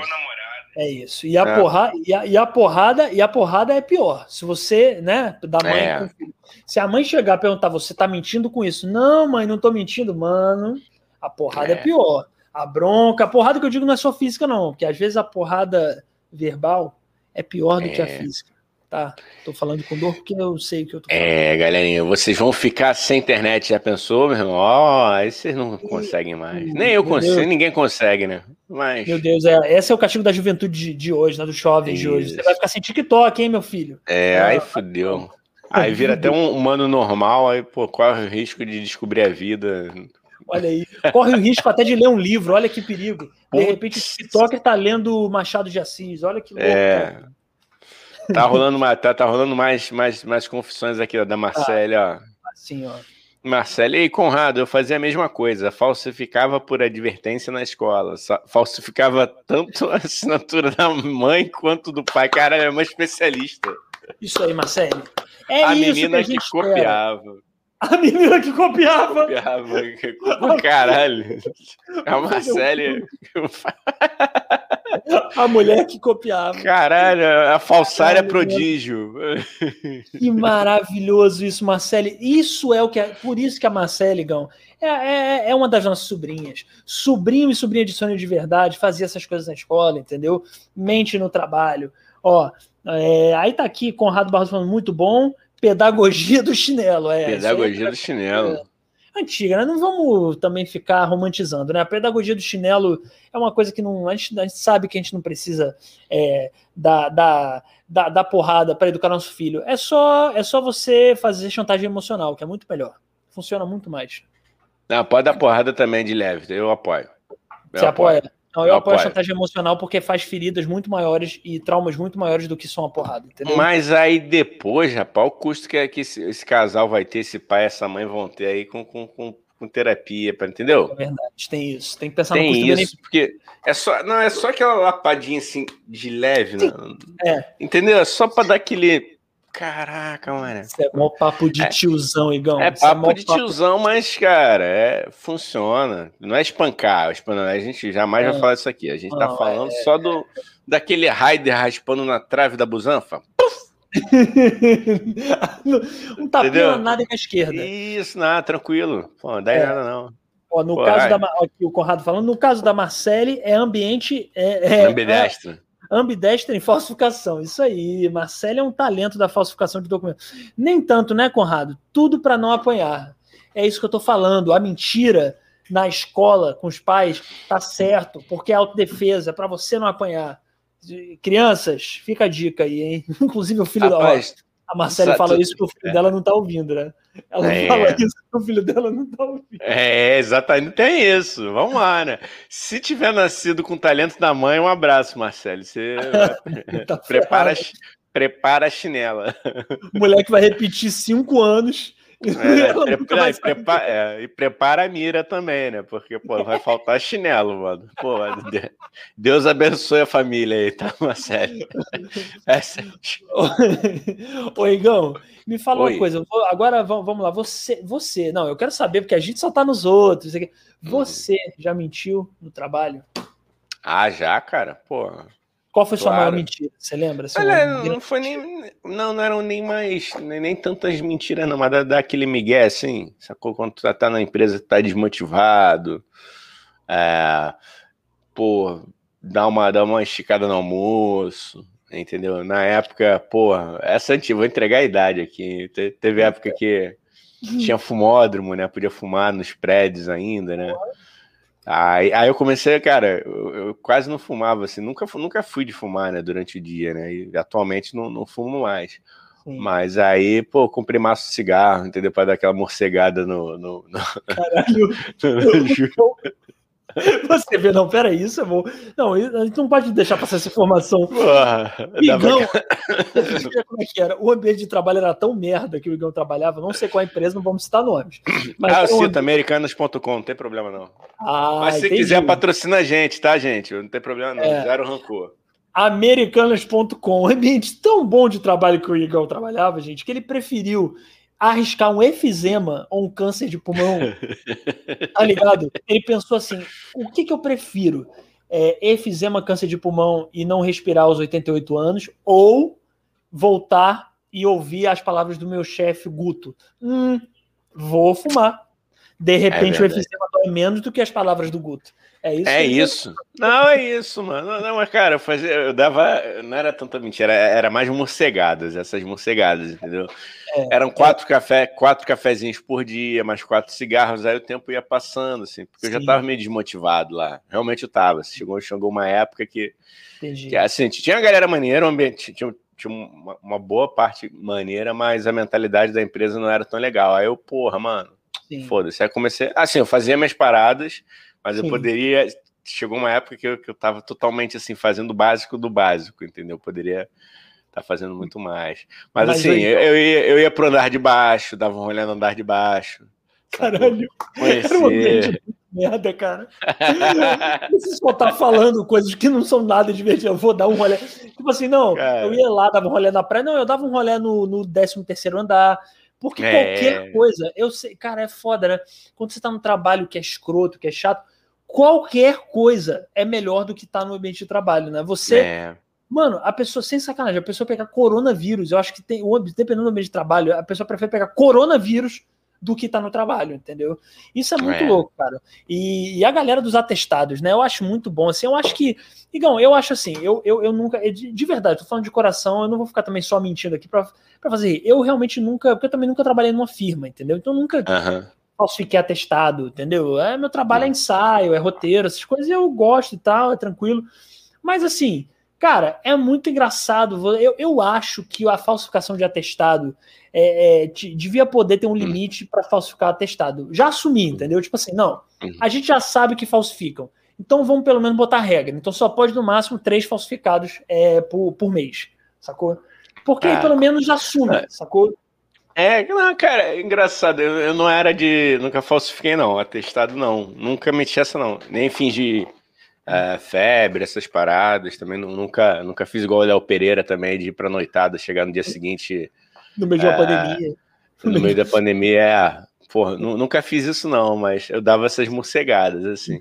É isso. E a, é. Porra, e, a, e a porrada e a porrada é pior. Se você, né, da mãe, é. se a mãe chegar e perguntar, você tá mentindo com isso? Não, mãe, não tô mentindo, mano. A porrada é, é pior. A bronca, a porrada que eu digo não é só física, não, porque às vezes a porrada verbal é pior do que a é. física. Tá, tô falando com dor porque eu sei que eu tô falando. É, galerinha, vocês vão ficar sem internet, já pensou, meu irmão? Ó, oh, aí vocês não conseguem mais. Nem eu consigo, Deus. ninguém consegue, né? Mas... Meu Deus, é, esse é o castigo da juventude de, de hoje, né? Dos jovens de hoje. Você vai ficar sem TikTok, hein, meu filho? É, aí fodeu. Aí vira até um humano normal, aí, pô, corre o risco de descobrir a vida. Olha aí. Corre o risco até de ler um livro, olha que perigo. De repente o TikToker tá lendo Machado de Assis, olha que louco. É. Cara. Tá rolando, mais, tá, tá rolando mais, mais, mais confissões aqui ó, da Marcele, ó. Assim, ó. Marcele e Conrado, eu fazia a mesma coisa, falsificava por advertência na escola, falsificava tanto a assinatura da mãe quanto do pai. Cara, é uma especialista. Isso aí, Marcele. É a menina que, que copiava. A menina que copiava. Copiava. Caralho. A Marcele. A mulher que copiava. Caralho, a falsária Caralho, prodígio. Que maravilhoso isso, Marcele. Isso é o que é. Por isso que a Marcele, Gão, é, é, é uma das nossas sobrinhas. Sobrinho e sobrinha de sonho de verdade, fazia essas coisas na escola, entendeu? Mente no trabalho. Ó, é, aí tá aqui Conrado Barroso falando muito bom. Pedagogia do chinelo, é. Pedagogia do chinelo. Antiga, né? Não vamos também ficar romantizando, né? A pedagogia do chinelo é uma coisa que não, a, gente, a gente sabe que a gente não precisa é, da, da, da, da porrada para educar nosso filho. É só, é só você fazer chantagem emocional, que é muito melhor. Funciona muito mais. Não, pode dar porrada também de leve, eu apoio. Eu você apoio. apoia? Não, eu, eu apoio a chantagem emocional porque faz feridas muito maiores e traumas muito maiores do que só uma porrada, entendeu? Mas aí depois, rapaz, o custo que, é que esse, esse, casal vai ter, esse pai e essa mãe vão ter aí com, com, com, com terapia, entendeu? É verdade, tem isso. Tem que pensar tem no custo isso, porque é só, não, é só aquela lapadinha assim de leve, né? É. Entendeu? É só para dar aquele Caraca, mano. Isso é mó papo de é. tiozão, Igão. É, é papo é de papo... tiozão, mas, cara, é, funciona. Não é espancar. A gente jamais é. vai falar isso aqui. A gente tá Não, tá falando é, só do daquele Raider raspando na trave da busanfa. um tapinha na nada na esquerda. Isso, nada, tranquilo. Pô, não dá é. nada, não. Ó, no Pô, caso ai. da. Aqui o Conrado falando, no caso da Marcele, é ambiente. É, é, ambidestro. Ambidestra em falsificação. Isso aí. Marcelo é um talento da falsificação de documentos. Nem tanto, né, Conrado? Tudo para não apanhar. É isso que eu tô falando. A mentira na escola com os pais tá certo, porque é autodefesa, para você não apanhar. Crianças, fica a dica aí, hein? Inclusive o filho Rapaz, da. A Marcela fala isso porque o filho é. dela não tá ouvindo, né? Ela é. fala isso porque o filho dela não tá ouvindo. É, exatamente. Tem isso. Vamos lá, né? Se tiver nascido com talento da mãe, um abraço, Marcelo. Você tá prepara, prepara a chinela. O moleque vai repetir cinco anos é, prepara, e, prepara, é, e, prepara, a mira também, né? Porque, pô, vai faltar chinelo, mano. Pô, Deus abençoe a família aí, tá? Uma série. É Ô, Igão, me fala Oi. uma coisa. Agora vamos lá. Você, você, não, eu quero saber, porque a gente só tá nos outros. Hum. Você já mentiu no trabalho? Ah, já, cara? Pô, qual foi sua maior mentira? Você lembra? Olha, não foi nem. Não, não eram nem mais. Nem, nem tantas mentiras, não, mas daquele da migué, assim, sacou? Quando tu tá na empresa, tá desmotivado. É, pô, dá uma, dá uma esticada no almoço, entendeu? Na época, pô, essa antiga, vou entregar a idade aqui. Te, teve época que tinha fumódromo, né? Podia fumar nos prédios ainda, né? Aí, aí eu comecei, cara, eu, eu, quase não fumava, assim, nunca, nunca fui de fumar, né, durante o dia, né, e atualmente não, não fumo mais. Sim. Mas aí, pô, comprei maço de cigarro, entendeu? Pra dar aquela morcegada no. no, no... Caralho! Você vê, não, pera isso é bom. Não, a gente não pode deixar passar essa informação. Porra, Igão, como é que era? O ambiente de trabalho era tão merda que o Igão trabalhava, não sei qual a empresa, não vamos citar nomes. Mas ah, eu cito, ambiente... americanos.com, não tem problema não. Ah, Mas se entendi. quiser, patrocina a gente, tá, gente? Não tem problema não, é. zero rancor. Americanas.com, um ambiente tão bom de trabalho que o Igão trabalhava, gente, que ele preferiu arriscar um efizema ou um câncer de pulmão, tá ligado? Ele pensou assim: o que, que eu prefiro? É, efizema, câncer de pulmão e não respirar aos 88 anos, ou voltar e ouvir as palavras do meu chefe Guto. Hum, vou fumar. De repente é o efizema dói menos do que as palavras do Guto. É isso. É isso. Não, é isso, mano. Não, mas, cara, eu, fazia, eu dava. Não era tanta mentira, era mais morcegadas, essas morcegadas, entendeu? É, Eram quatro, é. café, quatro cafezinhos por dia, mais quatro cigarros, aí o tempo ia passando, assim, porque Sim. eu já tava meio desmotivado lá. Realmente eu tava. Chegou, chegou uma época que. Entendi. que assim, tinha uma galera maneira, um ambiente, tinha, tinha uma, uma, boa parte maneira, mas a mentalidade da empresa não era tão legal. Aí eu, porra, mano, foda-se. Aí comecei. Assim, eu fazia minhas paradas mas Sim. eu poderia. Chegou uma época que eu, que eu tava totalmente assim, fazendo o básico do básico, entendeu? Eu poderia estar tá fazendo muito mais. Mas, Mas assim, eu, eu, ia, eu ia pro andar de baixo, dava um rolê no andar de baixo. Caralho, conhecer. merda, cara. Você só tá falando coisas que não são nada divertidas. Eu vou dar um rolê. Tipo assim, não, cara. eu ia lá, dava um rolê na praia. Não, eu dava um rolê no, no 13 terceiro andar. Porque é... qualquer coisa, eu sei, cara, é foda, né? Quando você tá num trabalho que é escroto, que é chato, qualquer coisa é melhor do que tá no ambiente de trabalho, né? Você. É. Mano, a pessoa, sem sacanagem, a pessoa pegar coronavírus, eu acho que tem, dependendo do ambiente de trabalho, a pessoa prefere pegar coronavírus do que tá no trabalho, entendeu? Isso é muito é. louco, cara. E, e, a galera dos atestados, né? Eu acho muito bom, assim, eu acho que, Igão, eu acho assim, eu, eu, eu nunca, de, de verdade, tô falando de coração, eu não vou ficar também só mentindo aqui pra, pra fazer, eu realmente nunca, porque eu também nunca trabalhei numa firma, entendeu? Então nunca uhum. falsifiquei atestado, entendeu? É, meu trabalho é ensaio, é roteiro, essas coisas eu gosto e tal, é tranquilo, mas assim, Cara, é muito engraçado. Eu, eu acho que a falsificação de atestado é, é, devia poder ter um hum. limite para falsificar atestado. Já assumi, entendeu? Tipo assim, não. Uhum. A gente já sabe que falsificam. Então vamos pelo menos botar regra. Então só pode no máximo três falsificados é, por, por mês, sacou? Porque aí ah, pelo menos já assume, é. sacou? É, não, cara, é engraçado. Eu, eu, não era de. Nunca falsifiquei, não. Atestado, não. Nunca meti essa, não. Nem fingi uh, febre, essas paradas. Também nunca, nunca fiz igual o Léo Pereira também, de ir pra noitada, chegar no dia seguinte. No meio uh, da pandemia. No meio da pandemia, é. Porra, nunca fiz isso, não, mas eu dava essas morcegadas, assim.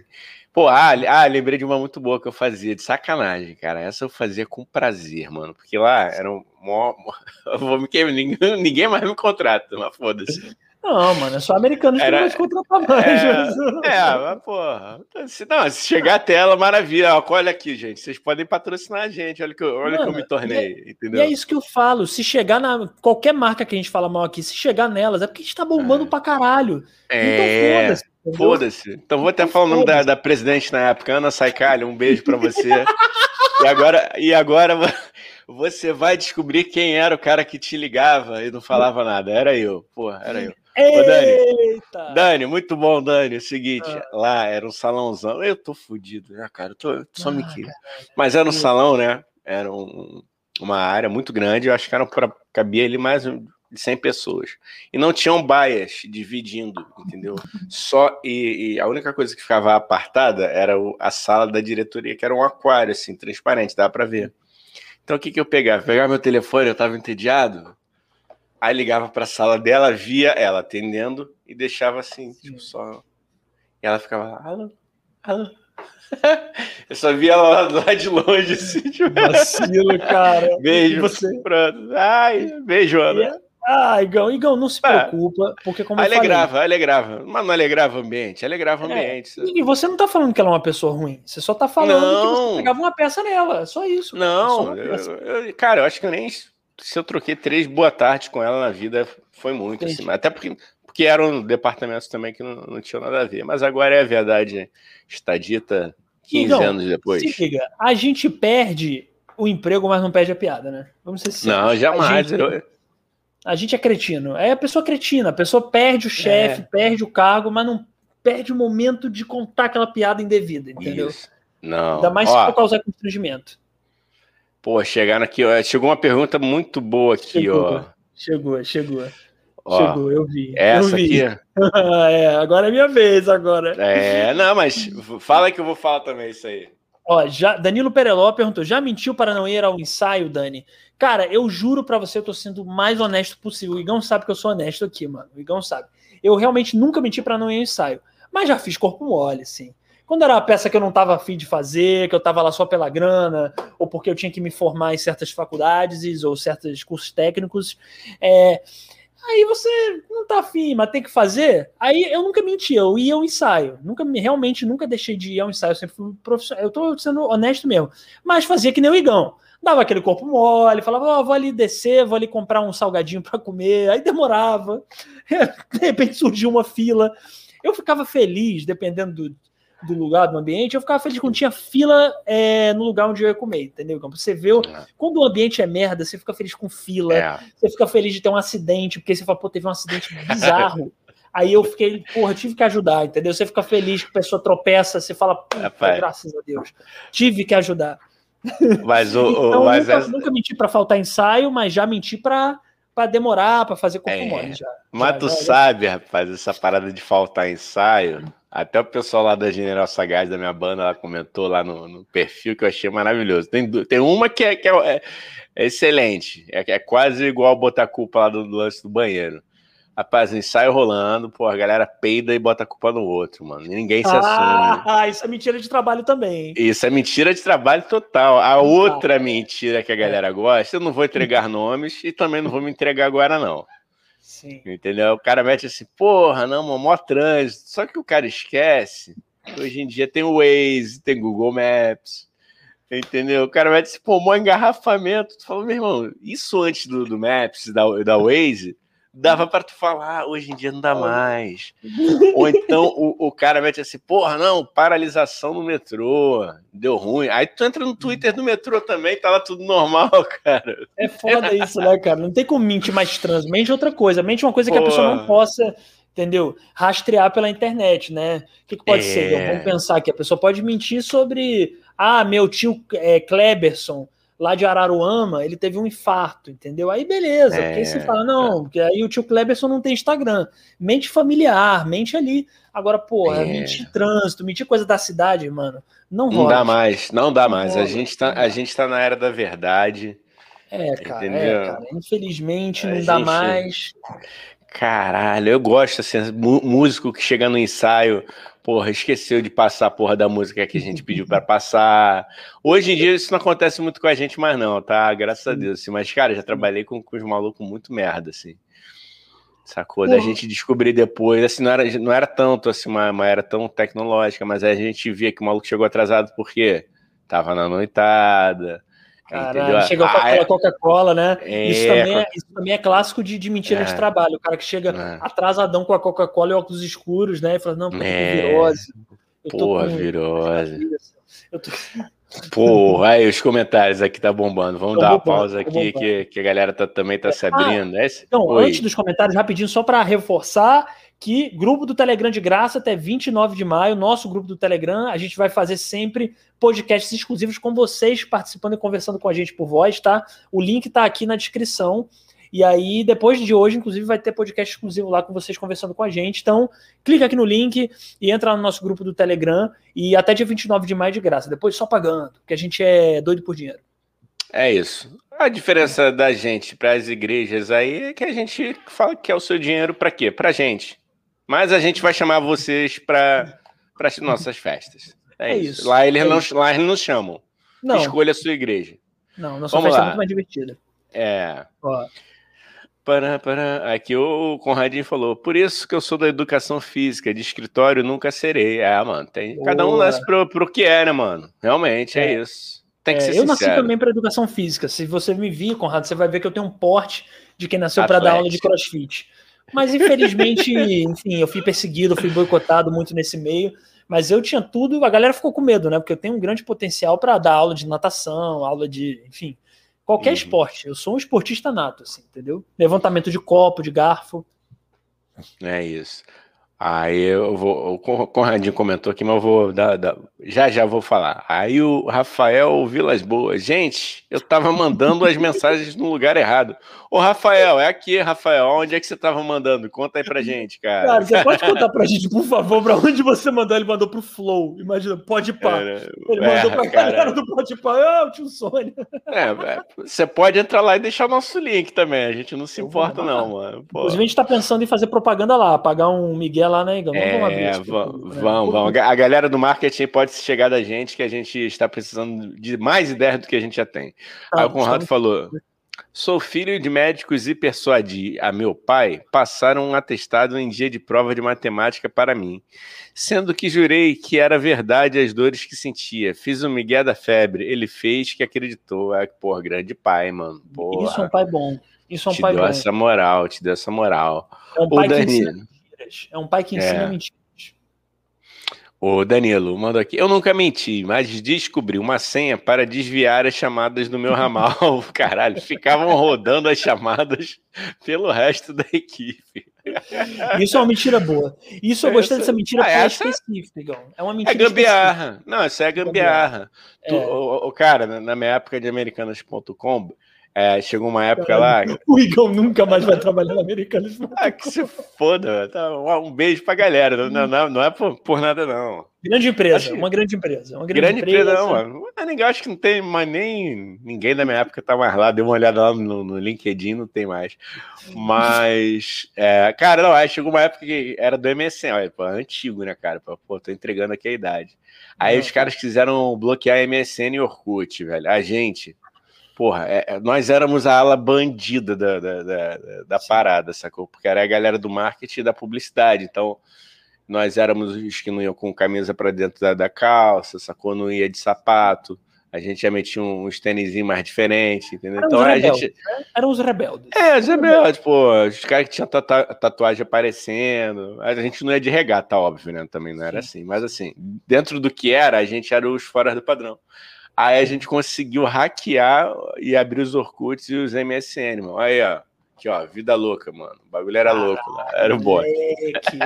Pô, ah, ah, lembrei de uma muito boa que eu fazia, de sacanagem, cara. Essa eu fazia com prazer, mano. Porque lá era um. Mó, mó, eu vou me ninguém, ninguém mais me contrata, mas foda-se. Não, mano, é só americanos Era... que não vão contratar mais. É, é, mas porra. Se, não, se chegar até ela, maravilha. Olha aqui, gente. Vocês podem patrocinar a gente. Olha que olha mano, que eu me tornei. E, é, entendeu? E é isso que eu falo. Se chegar na. Qualquer marca que a gente fala mal aqui, se chegar nelas, é porque a gente tá bombando é. pra caralho. É. Então foda-se. Foda-se. Então vou até então, falar o nome da, da, presidente na época, Ana Saicalho. Um beijo pra você. e agora, e agora você vai descobrir quem era o cara que te ligava e não falava nada. Era eu, porra, era eu. Dani, Dani, muito bom, Dani. É o seguinte, ah. lá era um salãozão. Eu tô fudido, né, cara? Eu tô, só ah, me queria. Mas era um salão, né? Era um, uma área muito grande. Eu acho que era para cabia ali mais de 100 pessoas. E não tinham baias dividindo, entendeu? Só e, e, a única coisa que ficava apartada era o, a sala da diretoria, que era um aquário assim, transparente, dá para ver. Então o que, que eu pegava? Pegava meu telefone, eu estava entediado, aí ligava para a sala dela, via ela atendendo e deixava assim, Sim. tipo, só. E ela ficava lá, alô, alô. Eu só via ela lá de longe, assim, tipo... Vacilo, cara. Beijo. Você... Pronto. Ai, beijo, Ana. Ah, Igão, Igão, não se é. preocupa, porque como alegrava, eu falei... Alegrava, mas não alegrava o ambiente, alegrava o é, ambiente. E você não tá falando que ela é uma pessoa ruim, você só tá falando não. que você pegava uma peça nela, é só isso. Não, eu, eu, cara, eu acho que eu nem, se eu troquei três boa tarde com ela na vida, foi muito, assim, até porque, porque eram departamentos também que não, não tinham nada a ver, mas agora é a verdade, está dita 15 Igão, anos depois. Se liga, a gente perde o emprego, mas não perde a piada, né? Vamos ser sinceros. Não, jamais. Gente... Eu a gente é cretino. É a pessoa cretina. A pessoa perde o chefe, é. perde o cargo, mas não perde o momento de contar aquela piada indevida, entendeu? Isso. Não. Ainda mais ó, se for causar constrangimento. Pô, chegaram aqui, ó, chegou uma pergunta muito boa aqui, chegou, ó. Chegou, chegou. Ó, chegou, eu vi. Essa eu vi. aqui. é, agora é minha vez, agora. É, não, mas fala que eu vou falar também isso aí. Ó, já, Danilo Pereló perguntou: já mentiu para não ir ao ensaio, Dani? Cara, eu juro para você, eu tô sendo o mais honesto possível. O Igão sabe que eu sou honesto aqui, mano. O Igão sabe. Eu realmente nunca menti para não ir ao ensaio. Mas já fiz corpo mole, assim. Quando era uma peça que eu não tava afim de fazer, que eu tava lá só pela grana, ou porque eu tinha que me formar em certas faculdades ou certos cursos técnicos, é, Aí você não tá afim, mas tem que fazer. Aí eu nunca menti, eu ia ao ensaio. Nunca realmente nunca deixei de ir ao ensaio, eu sempre fui profissional. Eu tô sendo honesto mesmo. Mas fazia que nem o Igão. Dava aquele corpo mole, falava, oh, vou ali descer, vou ali comprar um salgadinho para comer. Aí demorava. De repente surgiu uma fila. Eu ficava feliz, dependendo do, do lugar, do ambiente, eu ficava feliz quando tinha fila é, no lugar onde eu ia comer, entendeu? Você vê, é. quando o ambiente é merda, você fica feliz com fila, é. você fica feliz de ter um acidente, porque você fala, pô, teve um acidente bizarro. Aí eu fiquei, porra, tive que ajudar, entendeu? Você fica feliz que a pessoa tropeça, você fala, graças a Deus, tive que ajudar. Mas o. então, mas nunca, essa... nunca menti para faltar ensaio, mas já menti para para demorar, para fazer corpo é, mole. Já, mas já, tu já, sabe, rapaz, essa parada de faltar ensaio, até o pessoal lá da General Sagaz, da minha banda, ela comentou lá no, no, perfil que eu achei maravilhoso. Tem, tem uma que é, que é, é excelente, é, é, quase igual botar a culpa lá do, do lance do banheiro. Rapaz, ensaio rolando, pô, a galera peida e bota a culpa no outro, mano. Ninguém se ah, assume. Ah, isso é mentira de trabalho também. Isso é mentira de trabalho total. A outra mentira que a galera gosta, eu não vou entregar nomes e também não vou me entregar agora, não. Sim. Entendeu? O cara mete assim, porra, não, mano, mó trânsito. Só que o cara esquece que hoje em dia tem o Waze, tem Google Maps. Entendeu? O cara mete assim, pô, mó engarrafamento. Tu fala, meu irmão, isso antes do, do Maps, da, da Waze, dava para tu falar, hoje em dia não dá mais. Ou então o, o cara mete assim, porra, não, paralisação no metrô, deu ruim. Aí tu entra no Twitter do metrô também, tá lá tudo normal, cara. É foda isso, né, cara? Não tem como mentir mais trans, mente outra coisa, mente uma coisa que a pessoa não possa, entendeu? Rastrear pela internet, né? O que, que pode é... ser? Então, vamos pensar que a pessoa pode mentir sobre, ah, meu tio é, Kleberson lá de Araruama, ele teve um infarto, entendeu? Aí beleza, é, porque você fala, não, é. porque aí o tio Kleberson não tem Instagram. Mente familiar, mente ali. Agora, porra, é. mentir trânsito, mentir coisa da cidade, mano, não rola. Não dá mais, não dá mais. a, gente tá, a gente tá na era da verdade. É, cara, entendeu? É, cara. Infelizmente a não gente... dá mais. Caralho, eu gosto assim, músico que chega no ensaio, porra, esqueceu de passar a porra da música que a gente pediu para passar. Hoje em dia isso não acontece muito com a gente mais não, tá? Graças a Deus. Assim. Mas, cara, já trabalhei com, com os malucos muito merda, assim. Sacou? Da gente descobrir depois, assim, não era, não era tanto assim, uma, uma era tão tecnológica, mas aí a gente via que o maluco chegou atrasado porque tava na noitada. Caralho, chegou com aquela Coca-Cola, né? É, isso, também é, isso também é clássico de, de mentira é, de trabalho. O cara que chega é. atrasadão com a Coca-Cola e óculos escuros, né? E fala, não, porque é. virose. Porra, virose. Eu tô... Porra, aí os comentários aqui tá bombando. Vamos dar uma pausa aqui que, que a galera tá, também tá se ah, abrindo. Ah, então, Oi. antes dos comentários, rapidinho, só para reforçar que grupo do Telegram de graça até 29 de maio, nosso grupo do Telegram, a gente vai fazer sempre podcasts exclusivos com vocês participando e conversando com a gente por voz, tá? O link tá aqui na descrição. E aí, depois de hoje, inclusive, vai ter podcast exclusivo lá com vocês conversando com a gente. Então, clica aqui no link e entra no nosso grupo do Telegram. E até dia 29 de maio de graça. Depois só pagando, porque a gente é doido por dinheiro. É isso. A diferença da gente para as igrejas aí é que a gente fala que é o seu dinheiro para quê? Para gente. Mas a gente vai chamar vocês para as nossas festas. É, é isso. isso. Lá, eles é não, isso. lá eles nos chamam. Não. Escolha a sua igreja. Não, nossa Vamos festa é lá. é muito mais divertida. É. Ó. Para, para. Aqui o Conradinho falou, por isso que eu sou da educação física, de escritório nunca serei. É, mano, tem, cada um nasce pro, pro que é, né, mano? Realmente, é, é isso. Tem que é, ser Eu sincero. nasci também para educação física. Se você me vir, Conrado, você vai ver que eu tenho um porte de quem nasceu para dar aula de crossfit. Mas infelizmente, enfim, eu fui perseguido, fui boicotado muito nesse meio. Mas eu tinha tudo, a galera ficou com medo, né? Porque eu tenho um grande potencial para dar aula de natação, aula de, enfim, Qualquer uhum. esporte. Eu sou um esportista nato, assim, entendeu? Levantamento de copo, de garfo. É isso. Aí eu vou. O Conradinho comentou aqui, mas eu vou dar, dar, já já vou falar. Aí o Rafael Vilas Boas. Gente, eu tava mandando as mensagens no lugar errado. Ô, Rafael, é aqui, Rafael. Onde é que você tava mandando? Conta aí pra gente, cara. Cara, você pode contar pra gente, por favor, pra onde você mandou? Ele mandou pro Flow. Imagina, pode pá. Ele mandou é, pra cara... galera do Pode pá. Ah, o tio Sônia. É, é, você pode entrar lá e deixar o nosso link também. A gente não se importa, não, mano. Pô. Inclusive, a gente tá pensando em fazer propaganda lá, pagar um Miguel lá, né, Igor? É, vamos, é, vamos, vamos, vamos. A galera do marketing pode chegar da gente que a gente está precisando de mais ideias do que a gente já tem. Ah, Aí o Conrado falou: sou filho de médicos e persuadi a meu pai passaram um atestado em dia de prova de matemática para mim, sendo que jurei que era verdade as dores que sentia. Fiz o Miguel da febre, ele fez que acreditou. É, porra, grande pai, mano. Porra. Isso é um pai bom. Isso é um te pai deu bom. essa moral, te deu essa moral. É um pai o Danilo. que mentiras. É um pai que ensina é. mentiras. O Danilo mandou aqui. Eu nunca menti, mas descobri uma senha para desviar as chamadas do meu ramal. Caralho, ficavam rodando as chamadas pelo resto da equipe. Isso é uma mentira boa. Isso eu gostei dessa mentira ah, essa... específica, É uma mentira. É gambiarra. Específica. Não, isso é gambiarra. É. Tu, o, o, cara, na minha época de americanas.com, é, chegou uma época lá. O Igor nunca mais vai trabalhar na Americanas. Ah, que se foda. Tá, um beijo pra galera. Não, não, não é por, por, nada, não. Grande empresa, acho... uma grande empresa. Uma grande, grande empresa, empresa, não, mano. Ninguém, acho que não tem mais nem. Ninguém da minha época tá mais lá. Deu uma olhada lá no, no LinkedIn, não tem mais. Mas, é, cara, não, aí chegou uma época que era do MSN. Olha, pô, antigo, né, cara? Pô, tô entregando aqui a idade. Aí não, os caras quiseram bloquear MSN e Orkut, velho. A gente porra, é, é, nós éramos a ala bandida da, da, da, da parada, sacou? Porque era a galera do marketing e da publicidade. Então, nós éramos os que não iam com camisa para dentro da, da, calça, sacou? Não ia de sapato. A gente já metia uns tênis mais diferentes, entendeu? Eram então a gente. Né? Eram os rebeldes. É, os rebeldes, pô. Os caras que tinham tatuagem aparecendo. A gente não ia de regata, óbvio, né? Também não era Sim. assim. Mas assim, dentro do que era, a gente era os fora do padrão. Aí a gente conseguiu hackear e abrir os Orkuts e os MSN, mano. Aí, ó. Aqui, ó, vida louca, mano. O bagulho era louco lá. Era o bot.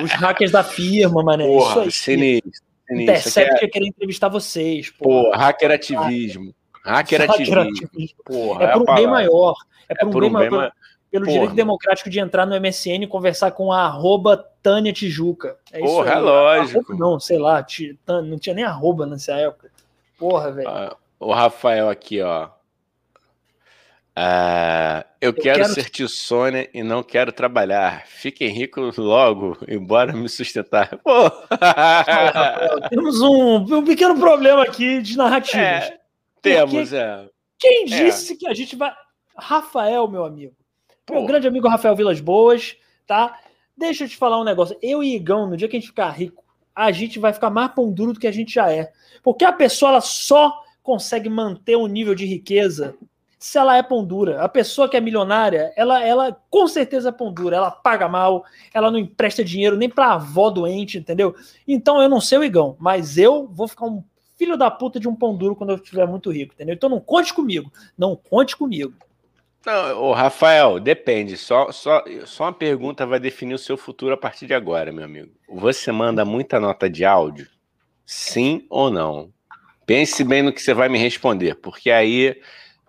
Os hackers da firma, mané. Porra, Isso aí. sinistro. Intercept é... querer entrevistar vocês. Porra, hacker ativismo. Hacker, ativismo. ativismo. Porra, é, é por um bem maior. É por, é um, por bem um bem maior. Pelo Porra. direito democrático de entrar no MSN e conversar com a arroba Tânia Tijuca. É Porra, isso aí. é lógico. Arroba, não, sei lá, não tinha nem arroba nessa época. Porra, velho. Ah, o Rafael aqui, ó. Ah, eu, eu quero, quero, ser tio Sônia e não quero trabalhar. Fiquem ricos logo, embora me sustentar. Pô. Rafael, temos um, um pequeno problema aqui de narrativas. É, temos, é. Quem é. disse é. que a gente vai. Rafael, meu amigo. Pô. Meu grande amigo Rafael Vilas Boas tá? Deixa eu te falar um negócio. Eu e Igão, no dia que a gente ficar rico, a gente vai ficar mais pão duro do que a gente já é. Porque a pessoa ela só consegue manter um nível de riqueza se ela é pão dura. A pessoa que é milionária, ela, ela com certeza é pão dura. Ela paga mal, ela não empresta dinheiro nem pra avó doente, entendeu? Então eu não sei o Igão, mas eu vou ficar um filho da puta de um pão duro quando eu estiver muito rico, entendeu? Então não conte comigo. Não conte comigo. Não, ô Rafael, depende. Só, só, só uma pergunta vai definir o seu futuro a partir de agora, meu amigo. Você manda muita nota de áudio? Sim ou não? Pense bem no que você vai me responder, porque aí,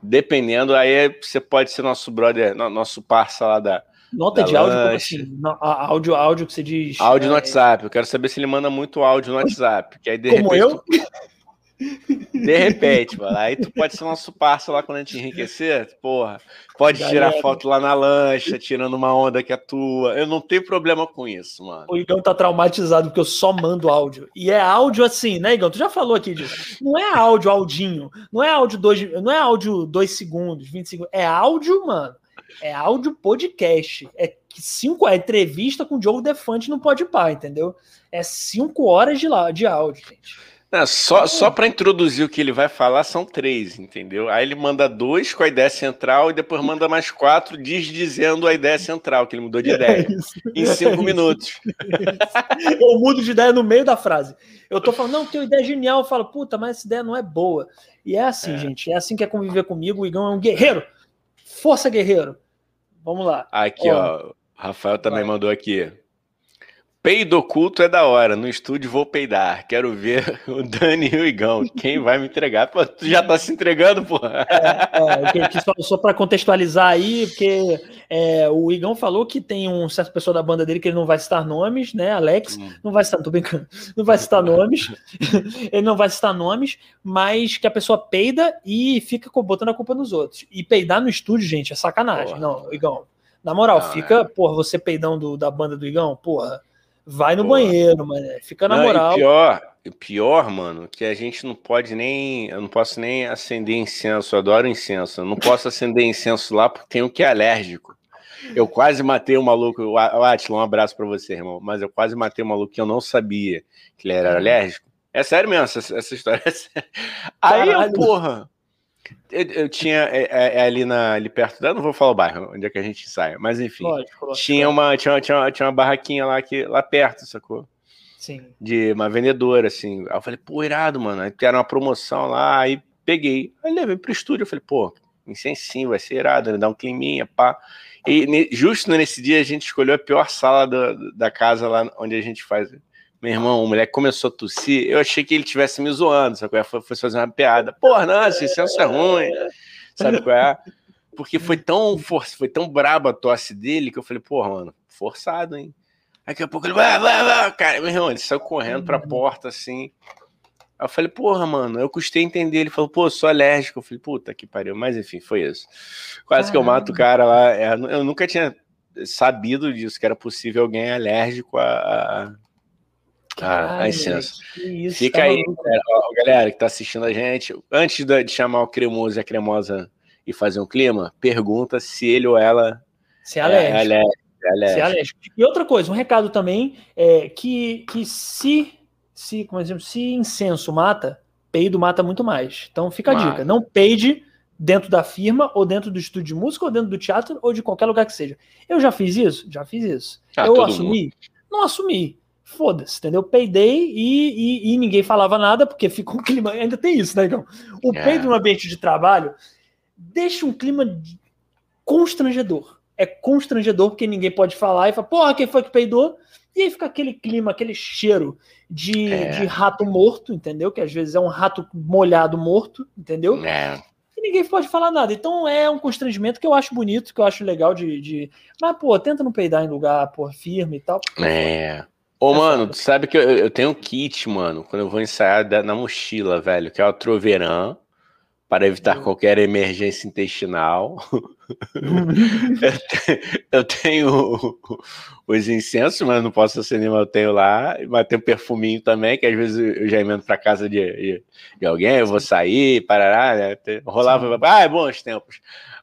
dependendo, aí você pode ser nosso brother, nosso parça lá da. Nota da de áudio, como assim? Áudio, áudio que você diz. Áudio no é... WhatsApp. Eu quero saber se ele manda muito áudio no WhatsApp. Que aí, de como repente, eu? Tu... De repente, mano. Aí tu pode ser nosso parceiro lá quando a gente enriquecer, porra. Pode Galera. tirar foto lá na lancha, tirando uma onda que é tua. Eu não tenho problema com isso, mano. O Igão tá traumatizado porque eu só mando áudio. E é áudio assim, né, Igão? Tu já falou aqui disso. Não é áudio audinho. Não é áudio dois, não é áudio dois segundos, 20 segundos. É áudio, mano. É áudio podcast. É cinco é entrevista com o Diogo Defante no Podpah, entendeu? É cinco horas de, lá, de áudio, gente. Não, só só para introduzir o que ele vai falar são três, entendeu? Aí ele manda dois com a ideia central e depois manda mais quatro dizendo a ideia central, que ele mudou de é ideia. É em cinco é minutos. Eu mudo de ideia no meio da frase. Eu tô falando, não, tenho ideia genial. Eu falo, puta, mas essa ideia não é boa. E é assim, é. gente. É assim que é conviver comigo. O Igão é um guerreiro. Força, guerreiro. Vamos lá. Aqui, ó. ó Rafael também vai. mandou aqui. Peido oculto é da hora. No estúdio vou peidar. Quero ver o Dani e o Igão. Quem vai me entregar? Pô, tu já tá se entregando, porra. É, é, só, só para contextualizar aí, porque é, o Igão falou que tem um certo pessoa da banda dele que ele não vai citar nomes, né? Alex, hum. não vai citar, tô brincando, não vai citar nomes. ele não vai citar nomes, mas que a pessoa peida e fica botando a culpa nos outros. E peidar no estúdio, gente, é sacanagem. Porra. Não, Igão. Na moral, fica, é. porra, você peidão do, da banda do Igão, porra Vai no banheiro, mano. Fica na não, moral. E pior, pior, mano, que a gente não pode nem. Eu não posso nem acender incenso. Eu adoro incenso. Eu não posso acender incenso lá porque tem o que é alérgico. Eu quase matei um maluco. O Atila, um abraço para você, irmão. Mas eu quase matei um maluco que eu não sabia que ele era alérgico. É sério mesmo, essa, essa história. É Aí eu, porra. Eu, eu tinha é, é, é, ali, na, ali perto da. Não vou falar o bairro, onde é que a gente sai, mas enfim. Lógico, lógico, tinha, uma, tinha, tinha, tinha uma barraquinha lá, que, lá perto, sacou? Sim. De uma vendedora, assim. Aí eu falei, pô, irado, mano. Aí era uma promoção lá, aí peguei. Aí levei pro estúdio, eu falei, pô, incensinho, vai ser irado, né? Dá um climinha, pá. E justo nesse dia a gente escolheu a pior sala da, da casa lá onde a gente faz meu irmão, o moleque começou a tossir, eu achei que ele tivesse me zoando, sabe qual é? Foi, fazer uma piada. Porra, não, esse senso é ruim, sabe qual é? Porque foi tão, for, foi tão braba a tosse dele que eu falei, porra, mano, forçado, hein? Daqui a pouco ele vai, vai, vai, cara, meu irmão, ele saiu correndo pra porta assim. Aí eu falei, porra, mano, eu custei entender. Ele falou, pô, sou alérgico. Eu falei, puta que pariu. Mas enfim, foi isso. Quase que eu mato o cara lá. É, eu nunca tinha sabido disso, que era possível alguém alérgico a, ah, a licença. Fica aí, galera, galera, que tá assistindo a gente. Antes de chamar o cremoso e a cremosa e fazer um clima, pergunta se ele ou ela se é alérgico. É alérgico, é alérgico. Se é alérgico. E outra coisa, um recado também é que, que se, se, como exemplo, se incenso mata, peido mata muito mais. Então fica a mata. dica, não peide dentro da firma, ou dentro do estúdio de música, ou dentro do teatro, ou de qualquer lugar que seja. Eu já fiz isso? Já fiz isso. Ah, eu assumi? Mundo. Não assumi foda-se, entendeu? Peidei e, e, e, ninguém falava nada, porque fica um clima. Ainda tem isso, né, então? O é. peido no ambiente de trabalho deixa um clima constrangedor. É constrangedor porque ninguém pode falar e fala, porra, quem foi que peidou? E aí fica aquele clima, aquele cheiro de, é. de rato morto, entendeu? Que às vezes é um rato molhado morto, entendeu? É. E ninguém pode falar nada. Então é um constrangimento que eu acho bonito, que eu acho legal de. de... Mas, pô, tenta não peidar em lugar, pô, firme e tal. É. Ô, mano, tu sabe que eu, eu, tenho um kit, mano, quando eu vou ensaiar na mochila, velho, que é o Troveran, para evitar uhum. qualquer emergência intestinal. eu, tenho os incensos, mas não posso acender, mas eu tenho lá. Mas tem um perfuminho também, que às vezes eu já emendo para casa de, de, de, alguém, eu vou sair, parará, né? Rolava, Sim. ah, é bons tempos.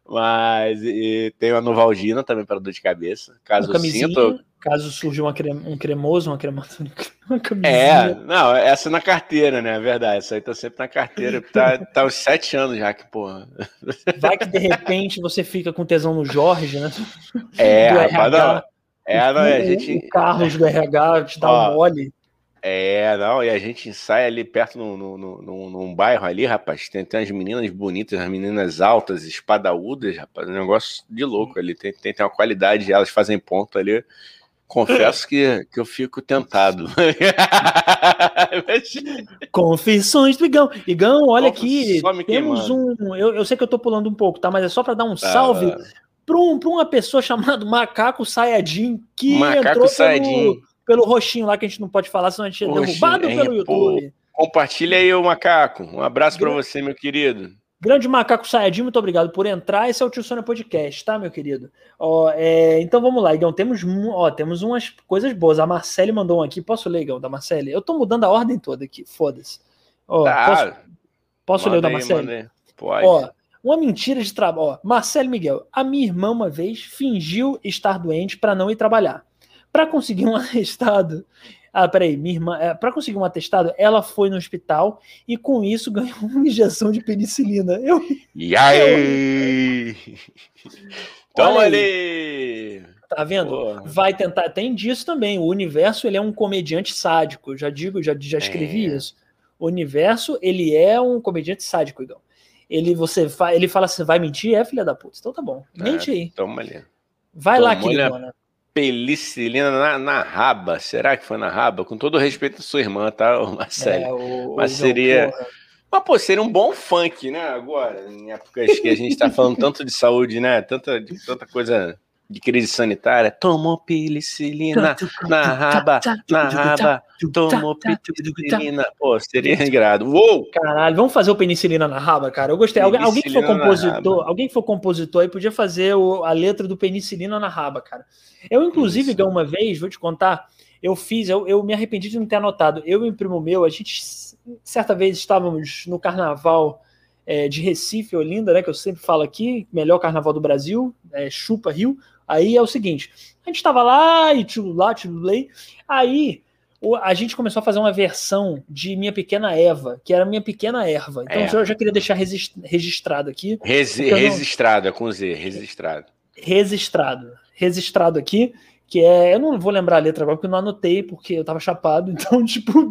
Mas e tem a Novalgina também para dor de cabeça. Caso sinta. Caso surja uma crem, um cremoso, uma cremosa. Uma é, não, essa é na carteira, né? É verdade. Essa aí tá sempre na carteira. Tá, tá uns sete anos já que, porra. Vai que de repente você fica com tesão no Jorge, né? É, rapaz, não. É, não, o, a gente. O Carlos do RH te dá Ó, um mole. É, não, e a gente ensaia ali perto no, no, no, num bairro ali, rapaz. Tem, tem umas meninas bonitas, as meninas altas, espadaúdas, rapaz. Um negócio de louco ali. Tem, tem, tem uma qualidade, elas fazem ponto ali. Confesso que, que eu fico tentado. Confissões do Igão. Igão, olha aqui. Temos um. Eu, eu sei que eu tô pulando um pouco, tá? Mas é só para dar um tá. salve para um, uma pessoa chamada Macaco Sayajin, que Macaco entrou Sayajin pelo roxinho lá que a gente não pode falar, senão a gente é derrubado pelo YouTube. Pô, compartilha aí o macaco. Um abraço para você, meu querido. Grande Macaco Sayajin, muito obrigado por entrar. Esse é o Tio Sônia Podcast, tá, meu querido? Ó, é, então vamos lá, Igão. Temos, ó, temos umas coisas boas. A Marcele mandou um aqui. Posso ler, Igão, da Marcele? Eu tô mudando a ordem toda aqui, foda-se. Tá. Posso, posso ler o da Marcele? Pode. Ó, uma mentira de trabalho. Marcelo Miguel, a minha irmã uma vez fingiu estar doente para não ir trabalhar. Para conseguir um atestado, ah, peraí, minha irmã, é, para conseguir um atestado, ela foi no hospital e com isso ganhou uma injeção de penicilina. Eu. E aí? Toma ali! Tá vendo? Porra. Vai tentar. Tem disso também. O universo ele é um comediante sádico. Já digo, já, já escrevi é. isso. O universo ele é um comediante sádico, Igão. Ele você fa, ele fala assim, vai mentir, é filha da puta. Então tá bom. Mente é, aí. Toma ali. Vai Toma lá, queridona pelicilina na, na, raba. Será que foi na raba? Com todo respeito à sua irmã, tá, Marcelo? É, o, Mas seria. Mas, pô, seria um bom funk, né? Agora, em épocas que a gente tá falando tanto de saúde, né? Tanta, de, tanta coisa de crise sanitária. Tomou penicilina na raba, na raba. Tomou penicilina. Pô, seria ingrado. Uou! Caralho, vamos fazer o penicilina na raba, cara. Eu gostei. Alguém, alguém que for compositor, alguém que for compositor aí podia fazer o, a letra do penicilina na raba, cara. Eu, inclusive, Isso. uma vez, vou te contar, eu fiz, eu, eu me arrependi de não ter anotado. Eu e o primo meu, a gente certa vez estávamos no carnaval é, de Recife, Olinda, né? Que eu sempre falo aqui, melhor carnaval do Brasil, é, chupa Rio. Aí é o seguinte: a gente estava lá e lá, tchulei. Aí a gente começou a fazer uma versão de Minha Pequena Eva, que era Minha Pequena Erva. Então é. eu já queria deixar registrado aqui. Resi registrado, não... é com Z, registrado. Registrado. Registrado aqui, que é. Eu não vou lembrar a letra agora, porque eu não anotei, porque eu tava chapado. Então, tipo.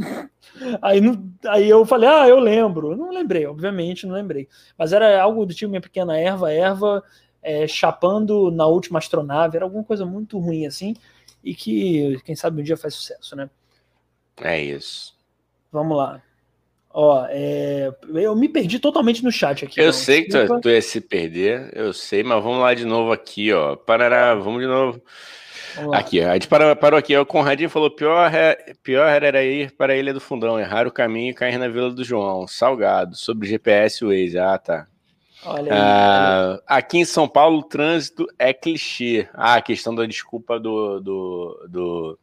Aí, aí eu falei, ah, eu lembro. Não lembrei, obviamente, não lembrei. Mas era algo do tipo Minha Pequena Erva, Erva é, chapando na última astronave, era alguma coisa muito ruim assim, e que, quem sabe, um dia faz sucesso, né? É isso. Vamos lá. Ó, é, eu me perdi totalmente no chat aqui. Eu não. sei que tu, tu, ia se perder, eu sei, mas vamos lá de novo aqui, ó. Parará, vamos de novo. Vamos aqui, a gente parou, parou aqui. O Conradinho falou: pior, é, pior era ir para a Ilha do Fundão, errar o caminho e cair na Vila do João. Salgado, sobre GPS Waze. Ah, tá. Olha aí, ah, aqui em São Paulo, o trânsito é clichê. Ah, a questão da desculpa do. do, do...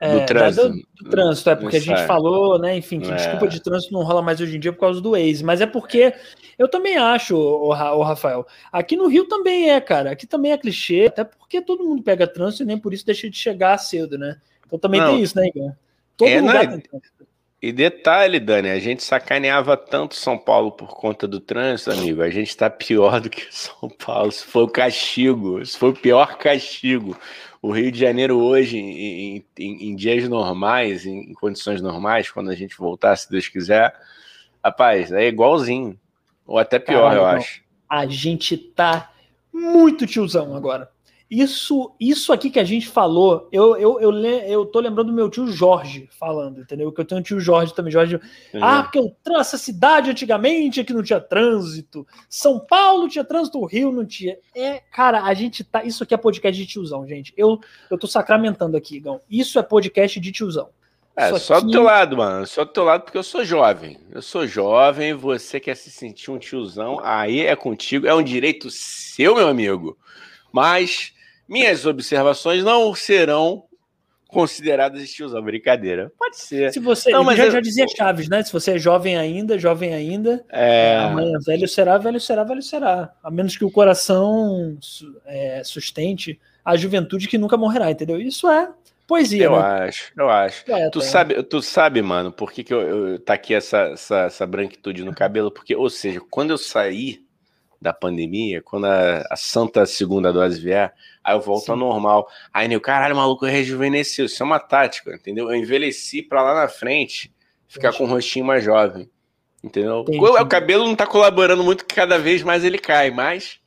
É, do trânsito. Do, do, trânsito, é porque a gente falou, né? Enfim, que é. desculpa de trânsito não rola mais hoje em dia por causa do Waze, mas é porque eu também acho, o, o Rafael, aqui no Rio também é, cara. Aqui também é clichê, até porque todo mundo pega trânsito e nem por isso deixa de chegar cedo, né? Então também não, tem isso, né, Igor? Todo é, lugar tem trânsito. E detalhe, Dani, a gente sacaneava tanto São Paulo por conta do trânsito, amigo. A gente está pior do que São Paulo. Isso foi o castigo. Isso foi o pior castigo. O Rio de Janeiro hoje, em, em, em dias normais, em, em, condições normais, quando a gente voltar, se Deus quiser, rapaz, é igualzinho. Ou até pior, Caralho, eu acho. A gente tá muito tiozão agora. Isso, isso aqui que a gente falou, eu, eu, eu, eu tô lembrando do meu tio Jorge falando, entendeu? Que eu tenho um tio Jorge também, Jorge. É. Ah, porque eu, essa cidade antigamente aqui não tinha trânsito. São Paulo tinha trânsito, o Rio não tinha. É, cara, a gente tá. Isso aqui é podcast de tiozão, gente. Eu, eu tô sacramentando aqui, Gão. Isso é podcast de tiozão. É, só aqui... do teu lado, mano. Só do teu lado, porque eu sou jovem. Eu sou jovem, você quer se sentir um tiozão, aí é contigo. É um direito seu, meu amigo. Mas minhas observações não serão consideradas estiosão. Brincadeira. Pode ser. Se você. Não, mas já, eu- já dizia Chaves, né? Se você é jovem ainda, jovem ainda. É. Amanhã velho será, velho será, velho será. A menos que o coração é, sustente a juventude que nunca morrerá, entendeu? Isso é poesia, Eu né? acho, eu acho. Poeta, Tu é. sabe, tu sabe, mano, por que, que eu, eu tá aqui essa, essa, essa branquitude no cabelo? Porque, ou seja, quando eu sair da pandemia, quando a, a santa segunda dose vier, aí eu volto Sim. ao normal. Aí, Nil, caralho, maluco, eu rejuvenesceu. Isso é uma tática, entendeu? Eu envelheci pra lá na frente ficar com um rostinho mais jovem. Entendeu? Entendi. O, o cabelo não tá colaborando muito, que cada vez mais ele cai, mas.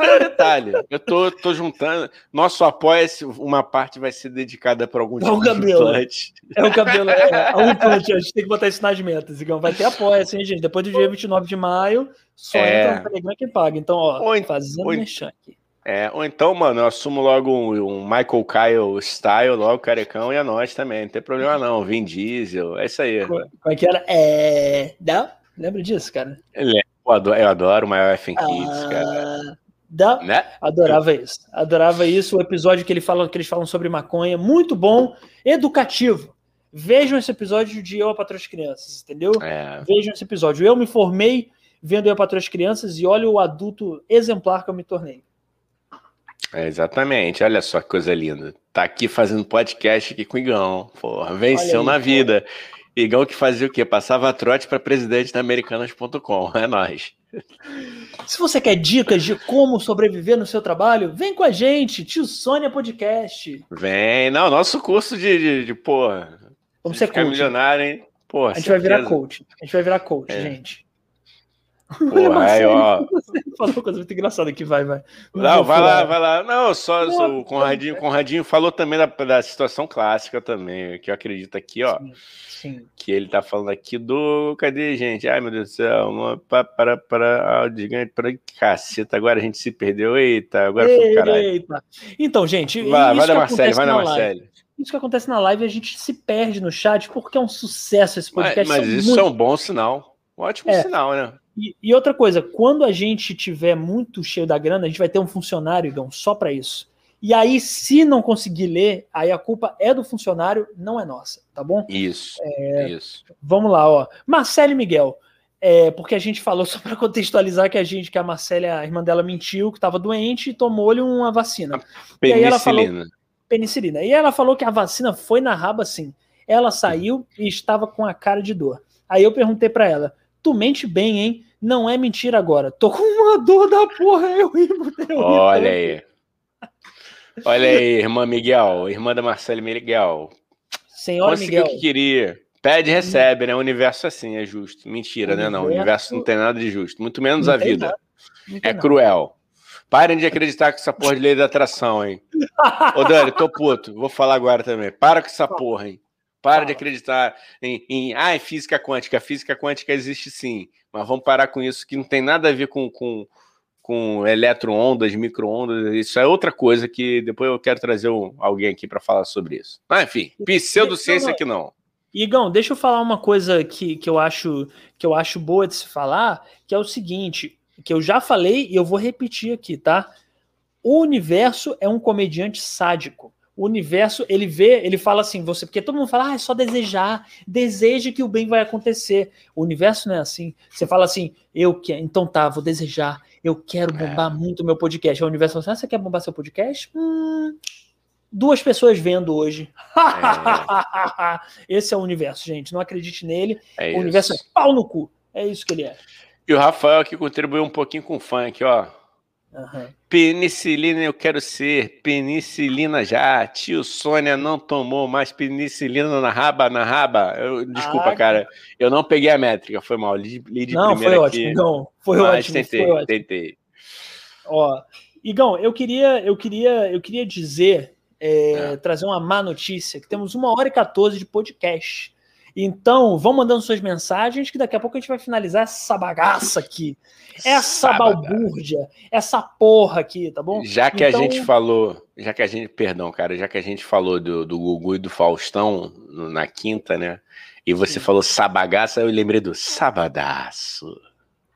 É um detalhe. Eu tô, tô juntando. Nosso apoia-se, uma parte vai ser dedicada para algum Ao tipo de cabelo. implante. É o cabelo, é, o implante, a gente tem que botar isso nas metas. Então vai ter apoio, assim, gente. Depois do dia 29 de maio, só É. entra no Telegram que paga. Então, ó, Ou en- fazendo ou merchan aqui. É, ou então, mano, eu assumo logo um, um Michael Kyle style, logo carecão, e a nós também. Não tem problema não. Vin Diesel, é isso aí. Como é que era? É. Dá? Lembra disso, cara? É- eu, adoro, eu adoro o maior F Kids, cara. Dá? Né? Adorava isso. Adorava isso. O episódio que, ele fala, que eles falam sobre maconha. Muito bom, educativo. Vejam esse episódio de Eu, a Patroa das Crianças, entendeu? É, Vejam esse episódio. Eu me formei vendo Eu, a Patroa das Crianças e olha o adulto exemplar que eu me tornei. é, exatamente. Olha só que coisa linda. Tá aqui fazendo podcast aqui com o Igão. Porra, venceu aí, na pô. vida. Igão que fazia o quê? Passava trote para presidente da Americanas.com. É nóis. Se você quer dicas de como sobreviver no seu trabalho, vem com a gente, Tio Sônia Podcast. Vem. Não, nosso curso de, de, de porra. Vamos ser coach. milionário, hein? Porra, A gente vai virar certeza. coach. A gente vai virar coach, É. gente. Porra, aí, ó. Você falou uma coisa muito engraçada aqui, vai, vai. Não, vou vai lá, vai lá. Não, só, só Não, o Conradinho, Conradinho falou também da, da situação clássica também, que eu acredito aqui, ó, Sim, sim. que ele tá falando aqui do, cadê, gente? Ai, meu Deus do céu, para, para, ah, gigante, para, caceta, agora a gente se perdeu, eita, agora foi pro caralho. Eita. Então, gente, Vai, isso vai da Marcele, acontece vai da na live. Marcele. Isso que acontece na live, a gente se perde no chat porque é um sucesso esse Mas, podcast. mas são isso muito- é um bom sinal, um ótimo É. sinal, né? E, e outra coisa, quando a gente tiver muito cheio da grana, a gente vai ter um funcionário, Igão, só para isso. E aí, se não conseguir ler, aí a culpa é do funcionário, não é nossa, tá bom? Isso, É. isso. Vamos lá, ó. Marcelo e Miguel. É, porque a gente falou, só para contextualizar, que a gente, que a Marcela, a irmã dela, mentiu, que estava doente e tomou-lhe uma vacina. E aí ela falou- Penicilina. penicilina. E ela falou que a vacina foi na raba sim. Ela saiu e estava com a cara de dor. Aí eu perguntei pra ela: Tu mente bem, hein? Não é mentira agora. Tô com uma dor da porra, eu ri, eu ri Olha aí. Olha aí, irmã Miguel, irmã da Marcela Miguel. Senhora Conseguiu Miguel. o que queria. Pede e recebe, né? O universo é assim, é justo. Mentira, O né? Não, o universo- não tem nada de justo. Muito menos Não a vida. É nada. cruel. Parem de acreditar com essa porra de lei da atração, hein? Ô, Dani, tô puto. Vou falar agora também. Para com essa porra, hein? Para de acreditar em, em ah, é física quântica. Física quântica existe sim. Mas vamos parar com isso, que não tem nada a ver com, com, com eletroondas, micro-ondas. Isso é outra coisa que depois eu quero trazer um- alguém aqui para falar sobre isso. Mas, enfim, pseudociência que não. Igão, deixa eu falar uma coisa que, que, eu acho, que eu acho boa de se falar, que é o seguinte, que eu já falei e eu vou repetir aqui, tá? O universo é um comediante sádico. O universo, ele vê, ele fala assim, você, porque todo mundo fala, ah, é só desejar, deseje que o bem vai acontecer. O universo não é assim. Você fala assim, eu quero, então tá, vou desejar, eu quero bombar muito meu podcast. O universo fala assim, ah, você quer bombar seu podcast? Hum, duas pessoas vendo hoje. Esse é o universo, gente. Não acredite nele. É o isso. universo é pau no cu. É isso que ele é. E o Rafael aqui contribuiu um pouquinho com o funk, ó. Aham. Penicilina eu quero ser, penicilina já. Tio Sônia não tomou mais penicilina na raba, na raba. Eu- desculpa, Ah, cara. Eu não peguei a métrica, foi mal. Li, li de Não, foi primeira ótimo, aqui. Igão. Foi mas ótimo, tentei, foi ótimo. tentei. Ó, Igão, eu queria, eu queria, eu queria dizer, é, É. trazer uma má notícia, que temos uma hora e 14 de podcast. Então, vão mandando suas mensagens, que daqui a pouco a gente vai finalizar essa bagaça aqui. Essa balbúrdia, essa porra aqui, tá bom? Já que Então- a gente falou, já que a gente, perdão, cara, já que a gente falou do, do Gugu e do Faustão na quinta, né? E você Sim. falou sabagaça, eu lembrei do sabadaço.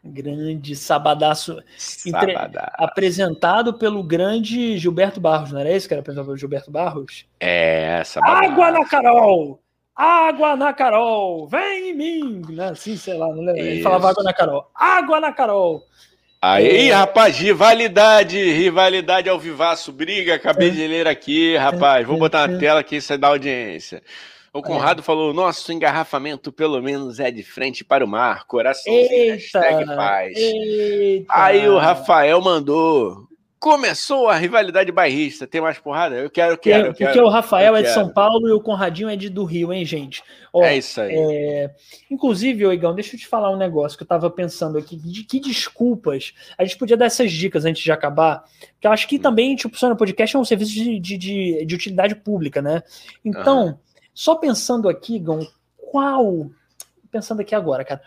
Grande Sabadaço. Entre-. Apresentado pelo grande Gilberto Barros, não era esse que era apresentado pelo Gilberto Barros? É, Sabadá. Água na Carol! Água na Carol! Vem em mim! Né? Assim, sei lá, não lembro. Ele Isso. falava água na Carol. Água na Carol! Aí, É. rapaz, rivalidade, rivalidade ao vivaço, briga, acabei de ler aqui, rapaz, vou botar na tela que isso é da audiência. O Conrado falou, nosso engarrafamento pelo menos é de frente para o mar, coraçãozinho, Eita! hashtag paz. Eita! Aí o Rafael mandou, começou a rivalidade bairrista, tem mais porrada? Eu quero, eu quero, eu Porque quero. o Rafael é de São. Paulo e o Conradinho é de do Rio, hein, gente? Ó, É isso aí. É, inclusive, ô Igão, deixa eu te falar um negócio que eu tava pensando aqui. De que desculpas a gente podia dar essas dicas antes de acabar? Porque eu acho que também, tipo, o Podcast é um serviço de, de, de, de utilidade pública, né? Então, só pensando aqui, Igão, qual. Pensando aqui agora, cara,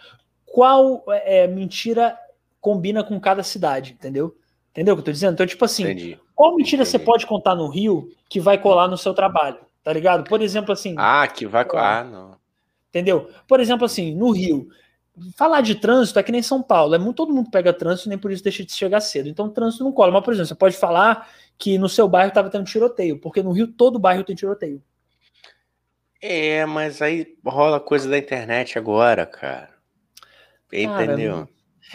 qual é, mentira combina com cada cidade, entendeu? Entendeu o que eu tô dizendo? Então, tipo assim, Entendi. qual mentira você Entendi. pode contar no Rio que vai colar no seu trabalho? Tá ligado? Por exemplo, assim. Ah, que vai... Ah, não. Entendeu? Por exemplo, assim, no Rio, falar de trânsito é que nem São Paulo. É muito, todo mundo pega trânsito, nem por isso deixa de chegar cedo. Então, o trânsito não cola. Mas, por exemplo, você pode falar que no seu bairro estava tendo tiroteio, porque no Rio todo bairro tem tiroteio. É, mas aí rola coisa da internet agora, cara. Entendeu?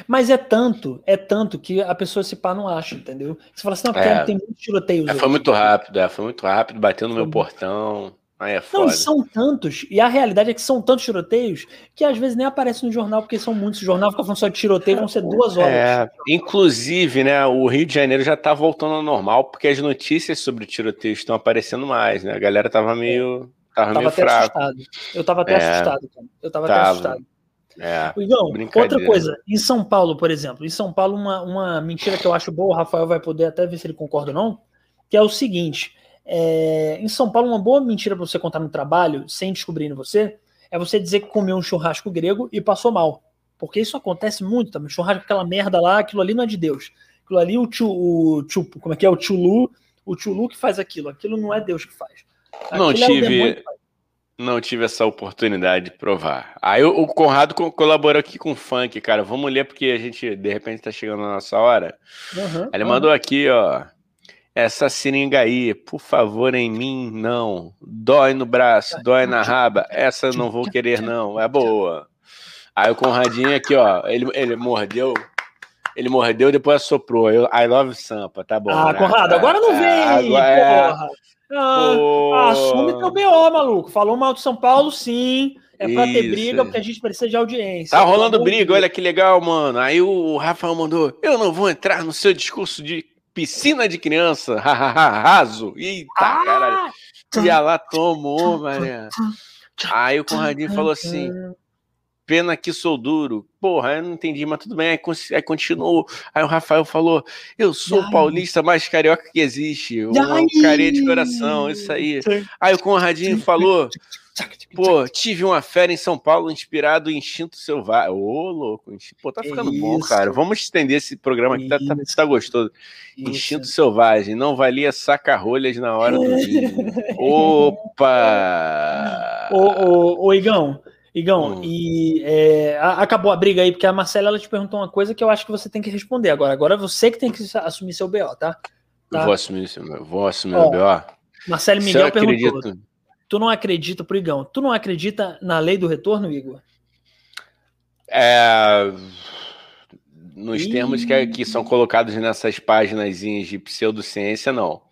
Mas é tanto, é tanto que a pessoa se pá não acha, entendeu? Você fala assim, não, porque É. tem muitos tiroteios. É, foi muito rápido, é, foi muito rápido, bateu no meu portão. Aí é Não, foda. e são tantos, e a realidade é que são tantos tiroteios que às vezes nem aparece no jornal, porque são muitos. O jornal fica falando só de tiroteio, vão ser duas horas. É, inclusive, né, o Rio de Janeiro já tá voltando ao normal, porque as notícias sobre tiroteio estão aparecendo mais, né? A galera tava meio, tava Eu tava meio até fraco. assustado. Eu tava até É. assustado, cara. Eu tava, até Tava. assustado. É. Brincadeira. outra coisa, em São Paulo, por exemplo, em São Paulo, uma, uma mentira que eu acho boa, o Rafael vai poder até ver se ele concorda ou não, que é o seguinte: é, em São Paulo, uma boa mentira pra você contar no trabalho, sem descobrir você, é você dizer que comeu um churrasco grego e passou mal. Porque isso acontece muito também. Churrasco, aquela merda lá, aquilo ali não é de Deus. Aquilo ali, o tio, o tio como é que é? O tchulu, o tchulu que faz aquilo. Aquilo não é Deus que faz. Não Aquilo é o tive-. Não tive essa oportunidade de provar. Aí o, Conrado co- colaborou aqui com o funk, cara. Vamos ler porque a gente, de repente, tá chegando na nossa hora. Aí Ele aham. mandou aqui, ó. Essa seringa aí, por favor, em mim, não. Dói no braço, dói na raba. Essa eu não vou querer, não. É boa. Aí o Conradinho aqui, ó. Ele, ele mordeu. Ele mordeu, depois assoprou. Eu, I love Sampa, tá bom. Ah, né? Conrado, agora não vem, É, agora é. Ah, Pô. assume teu BO, maluco. Falou mal de São Paulo, sim. É pra ter Isso. briga, porque a gente precisa de audiência. Tá rolando de briga, olha que legal, mano. Aí o Rafael mandou: Eu não vou entrar no seu discurso de piscina de criança, raso. Eita, Ah! caralho. E lá tomou, mané. Aí o Conradinho falou assim: Pena que sou duro. Porra, eu não entendi, mas tudo bem. Aí, aí continuou. Aí o Rafael falou: Eu sou o paulista mais carioca que existe. Um Ai. carinha de coração, isso aí. Aí o Conradinho falou: Pô, tive uma fera em São Paulo inspirado em Instinto Selvagem. Ô, louco. Pô, tá ficando bom, cara. Vamos estender esse programa aqui, tá, tá, tá gostoso. Isso. Instinto Selvagem. Não valia saca-rolhas na hora do vinho. Opa! Ô, ô, ô, Igão, Igão, Hum. e é, acabou a briga aí, porque a Marcela ela te perguntou uma coisa que eu acho que você tem que responder agora. Agora é você que tem que assumir seu BO, tá? tá. Vou assumir meu. Vou assumir Ó, o B.O. Marcelo eu Miguel perguntou: acredito. Tu não acredita, pro Igão, tu não acredita na lei do retorno, Igor? É, nos Ih. termos que, que são colocados nessas páginas de pseudociência, não.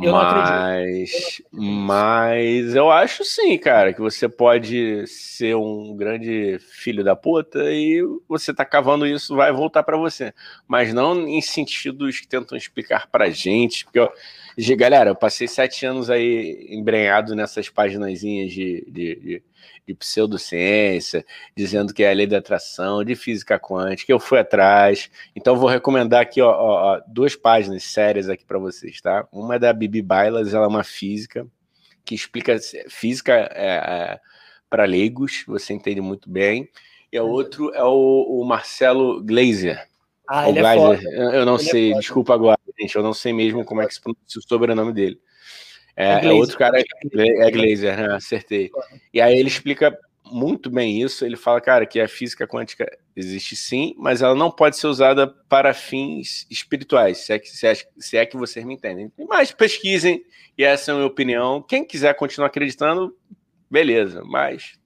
Eu mas, mas eu acho sim, cara, que você pode ser um grande filho da puta e você tá cavando isso, vai voltar pra você. Mas não em sentidos que tentam explicar pra gente, porque eu, galera, eu passei sete anos aí embrenhado nessas páginas de, de, de, de pseudociência, dizendo que é a lei da atração, de física quântica, eu fui atrás. Então vou recomendar aqui ó, ó, duas páginas sérias aqui para vocês, tá? Uma é da Bibi Bailas, ela é uma física que explica física é, é, para leigos, você entende muito bem. E a outro é o, o Marcelo Glazer. Ah, ele é foda. eu eu não Ele é sei, foda. desculpa agora, gente, eu não sei mesmo como é que se pronuncia o sobrenome dele. É É, outro cara, é Glazer, né? acertei. E aí ele explica muito bem isso. Ele fala, cara, que a física quântica existe sim, mas ela não pode ser usada para fins espirituais, se é que, se é, se é que vocês me entendem. Mas pesquisem, e essa é a minha opinião. Quem quiser continuar acreditando, beleza, mas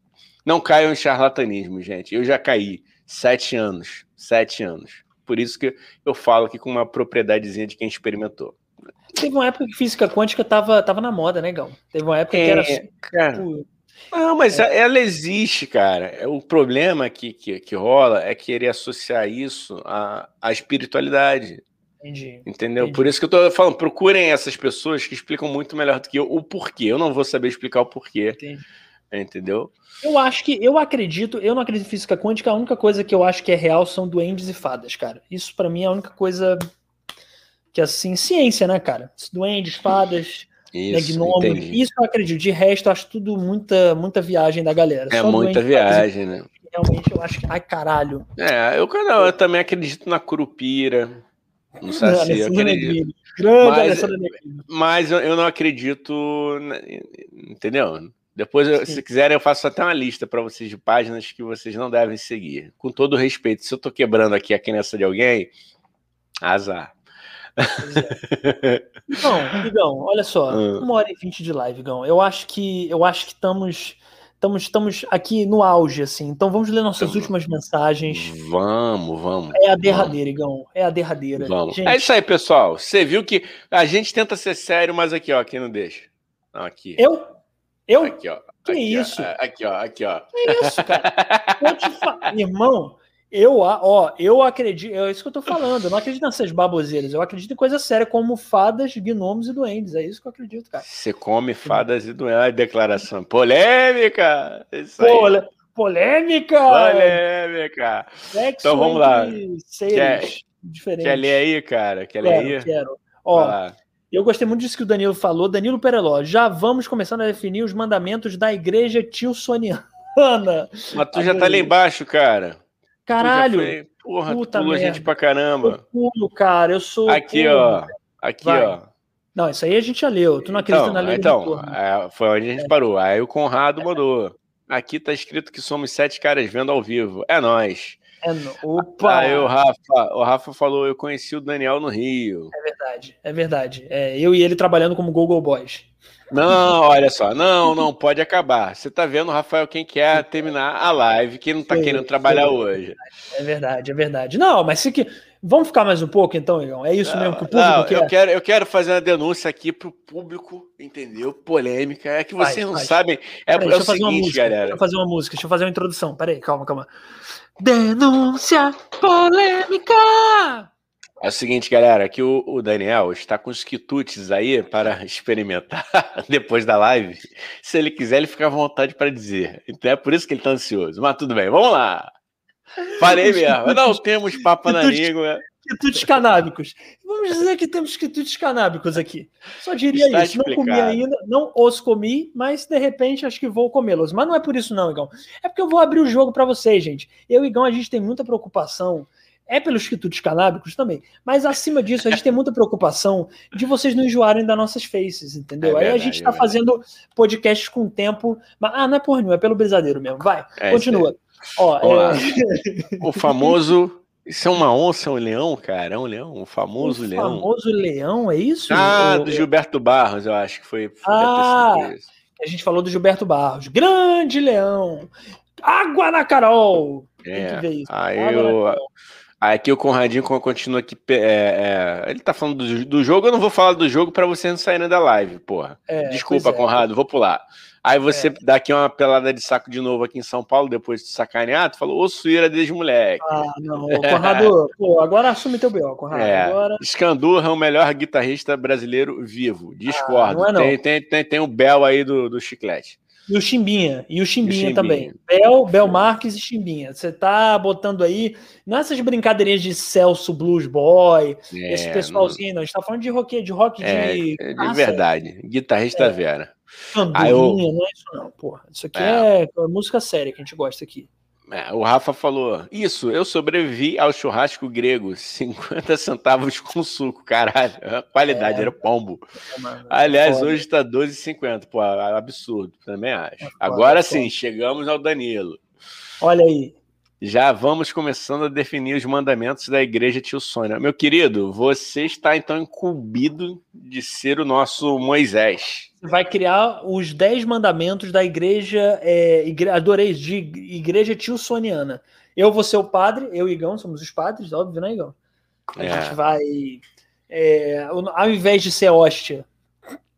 não caiam em charlatanismo, gente. Eu já caí sete anos, sete anos. Por isso que eu falo aqui com uma propriedadezinha de quem experimentou. Teve uma época que física quântica tava, tava na moda, né, Gão? Teve uma época é, que era. É, cara, não, mas é. ela existe, cara. É, o problema que, que, que rola é querer associar isso à, à espiritualidade. Entendi. Entendeu? Entendi. Por isso que eu tô falando, procurem essas pessoas que explicam muito melhor do que eu o porquê. Eu não vou saber explicar o porquê. Entendi. Entendeu? Eu acho que, eu acredito, eu não acredito em física quântica, a única coisa que eu acho que é real são duendes e fadas, cara. Isso para mim é a única coisa que, assim, ciência, né, cara? Duendes, fadas, isso, né, isso eu acredito. De resto, eu acho tudo muita, muita viagem da galera. É Só muita viagem, né? Realmente eu acho que. Ai, caralho. É, eu, não, eu também acredito na Curupira. No Saci, eu acredito. Grande mas, mas eu não acredito. Entendeu? Depois, eu, se quiserem, eu faço até uma lista para vocês de páginas que vocês não devem seguir. Com todo respeito, se eu estou quebrando aqui a crença de alguém, azar. É. Igão, Igão, olha só, ah. uma hora e vinte de live, Igão. Eu acho que eu acho que estamos estamos estamos aqui no auge, assim. Então vamos ler nossas então, últimas mensagens. Vamos, vamos. É a derradeira, vamos. Igão. É a derradeira. Vamos. Gente... É isso aí, pessoal. Você viu que a gente tenta ser sério, mas aqui, ó, quem não deixa. Não, aqui. Eu? Eu? Aqui, ó. Que aqui, isso? Ó, aqui, ó, aqui, ó. Que isso, cara? Eu te fa... Irmão, eu, ó, eu acredito, é isso que eu tô falando. Eu não acredito nessas baboseiras. Eu acredito em coisa séria como fadas, gnomos e duendes. É isso que eu acredito, cara. Você come fadas e duendes. Olha declaração polêmica. Isso Pole... Polêmica! Polêmica! Sexo então vamos lá. Quer, diferentes. quer ler aí, cara? Quer ler aí? Quero. Ó, eu gostei muito disso que o Danilo falou. Danilo Pereló, já vamos começando a definir os mandamentos da igreja tilsoniana. Mas tu já tá ali embaixo, cara. Caralho! Foi, porra, Puta pula gente pra caramba. Eu pulo, cara, eu sou. Aqui, ó. Aqui, Vai. ó. Não, isso aí a gente já leu. Tu não acredita então, na lei Então, é, foi onde a gente é. parou. Aí o Conrado mandou. Aqui tá escrito que somos sete caras vendo ao vivo. É nós. É. Opa! Aí o Rafa, o Rafa falou: eu conheci o Daniel no Rio. É verdade, é verdade. É, eu e ele trabalhando como Google Boys. Não, olha só, não, não pode acabar. Você tá vendo, Rafael, quem quer terminar a live, quem não tá sim, querendo trabalhar hoje. É verdade, é verdade. Não, mas se que. Vamos ficar mais um pouco, então, Igão? É isso não, mesmo que o público não, quer? Eu quero, eu quero fazer uma denúncia aqui pro público, entendeu? Polêmica. É que vocês vai, não vai. sabem. É, Peraí, é o seguinte, galera. Deixa eu fazer uma música, deixa eu fazer uma introdução. Peraí, calma, calma. Denúncia polêmica! É o seguinte, galera, que o, o, Daniel está com os quitutes aí para experimentar depois da live. Se ele quiser, ele fica à vontade para dizer. Então é por isso que ele está ansioso. Mas tudo bem, vamos lá. Parei mesmo. Não temos papo na língua. Quitutes canábicos. Vamos dizer que temos quitutes canábicos aqui. Só diria Está isso. Explicado. Não comi ainda, não os comi, mas de repente acho que vou comê-los. Mas não é por isso, não, Igão. É porque eu vou abrir o jogo para vocês, gente. Eu e Igão, a gente tem muita preocupação é pelos quitutes canábicos também, mas acima disso a gente tem muita preocupação de vocês não enjoarem das nossas faces, entendeu? É verdade, Aí a gente está é fazendo podcasts com tempo, mas ah, não é por nenhum, é pelo brisadeiro mesmo. Vai, é, continua. Ó, é... O famoso isso é uma onça, um leão, cara? É um leão, um famoso um leão. famoso leão, é isso? Ah, do Gilberto Barros, eu acho que foi. foi ah, a gente falou do Gilberto Barros. Grande leão! Água na Carol! É, Tem que ver isso. Aí eu, Aqui o Conradinho continua aqui. É, é, ele tá falando do, do, jogo, eu não vou falar do jogo para você não sair da live, porra. É, Desculpa, é. Conrado, vou pular. Aí você é. dá aqui uma pelada de saco de novo aqui em São Paulo, depois de sacanear, tu falou, ô suíra desde moleque. Ah, não, Conrado, pô, agora assume teu B.O., Conrado. É. Agora... Scandurra é o melhor guitarrista brasileiro vivo. Discordo. Ah, não é não. Tem, tem, tem, tem o Bel aí do, do chiclete. E o Chimbinha, e o Chimbinha, e o Chimbinha. também. Bel, Bel Marques e Chimbinha. Você tá botando aí, nessas brincadeirinhas de Celso Blues Boy, é, esse pessoalzinho, não. a gente tá falando de rock, de rock é, de. É de verdade. Guitarrista é. Vera. Candurinha, eu... não é isso não, porra. Isso aqui é. é música séria que a gente gosta aqui. É, o Rafa falou: Isso, eu sobrevivi ao churrasco grego, 50 centavos com suco, caralho. A qualidade é, era pombo. É, Aliás, foda. hoje tá 12,50. Pô, absurdo, também acho. É Agora sim, chegamos ao Danilo. Olha aí. Já vamos começando a definir os mandamentos da igreja tio Sônia. Meu querido, você está então incumbido de ser o nosso Moisés. Vai criar os 10 mandamentos da igreja, é, igre... adorei, de igreja tio Soniana. Eu vou ser o padre, eu e Igão somos os padres, óbvio, né, Igão? A é. gente vai. É, ao invés de ser hóstia,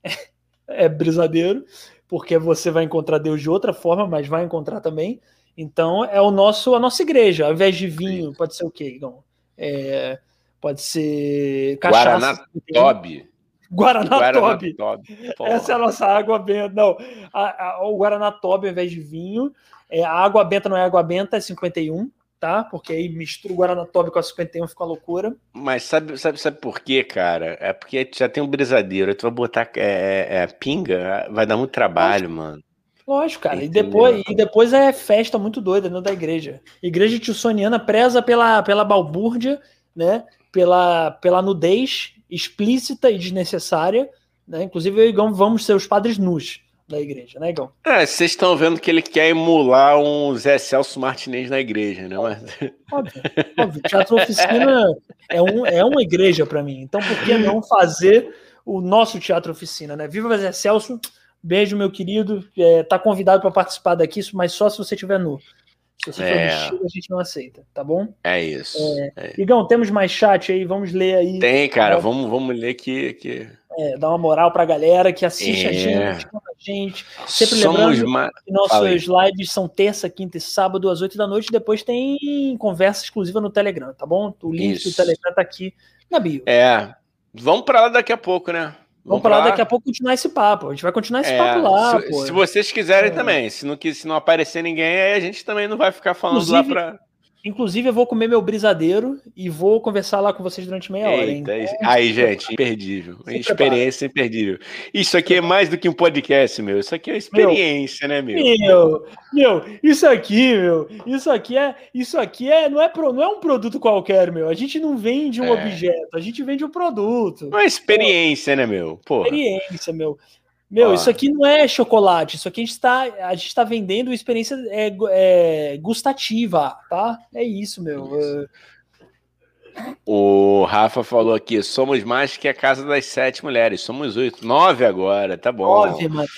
é brisadeiro, porque você vai encontrar Deus de outra forma, mas vai encontrar também. Então é o nosso a nossa igreja. Ao invés de vinho, Sim. pode ser o quê, Igão? É, pode ser cachaça. Guaraná Tobi. Guaraná, Guaraná Tobi. Essa é a nossa água benta. Não, a, a, o Guaraná Tobi ao invés de vinho. É, a água benta não é água benta, é 51, tá? Porque aí mistura o Guaraná Tobi com a 51, fica uma loucura. Mas sabe, sabe, sabe por quê, cara? É porque já tem um brisadeiro. Tu vai botar é, é, é pinga, vai dar muito trabalho, mano. Lógico, cara. E depois, e depois é festa muito doida dentro da igreja. Igreja tissoniana preza pela, pela balbúrdia, né? Pela, pela nudez explícita e desnecessária. Né? Inclusive, eu e Igão vamos ser os padres nus da igreja, né, Igão? É, vocês estão vendo que ele quer emular um Zé Celso Martinez na igreja, né? Mas... Óbvio, óbvio. Teatro Oficina é, um, é uma igreja para mim. Então, por que não fazer o nosso Teatro Oficina, né? Viva Zé Celso! Beijo, meu querido. É, tá convidado para participar daqui, mas só se você estiver nu. Se você é. for vestido, a gente não aceita, tá bom? É isso. É... É. Igão, temos mais chat aí, vamos ler aí. Tem, cara, vamos, vamos ler que. que... É, dá uma moral pra galera que assiste a é. gente, a gente. Sempre Somos lembrando ma... que nossos lives são terça, quinta e sábado, às oito da noite. Depois tem conversa exclusiva no Telegram, tá bom? O link isso. do Telegram tá aqui na bio. É. Vamos para lá daqui a pouco, né? Vamos, para lá daqui a pouco continuar esse papo. A gente vai continuar esse é, papo lá. Se, se vocês quiserem é. também. Se não, se não aparecer ninguém, aí a gente também não vai ficar falando Inclusive, lá para. Inclusive, eu vou comer meu brisadeiro e vou conversar lá com vocês durante meia hora. Eita, aí, gente, imperdível. Se experiência prepara. imperdível. Isso aqui é mais do que um podcast, meu. Isso aqui é experiência, meu, né, meu? Meu, meu, isso aqui, meu, isso aqui é, isso aqui é, não é, não é um produto qualquer, meu. A gente não vende um é. objeto, a gente vende um produto. Uma experiência, né, meu? Porra. Experiência, meu. Meu, ah. isso aqui não é chocolate, isso aqui a gente está a gente tá vendendo experiência é, é, gustativa, tá? É isso, meu. Isso. O Rafa falou aqui: somos mais que a casa das sete mulheres, somos oito, nove agora, tá bom. Nove, mano.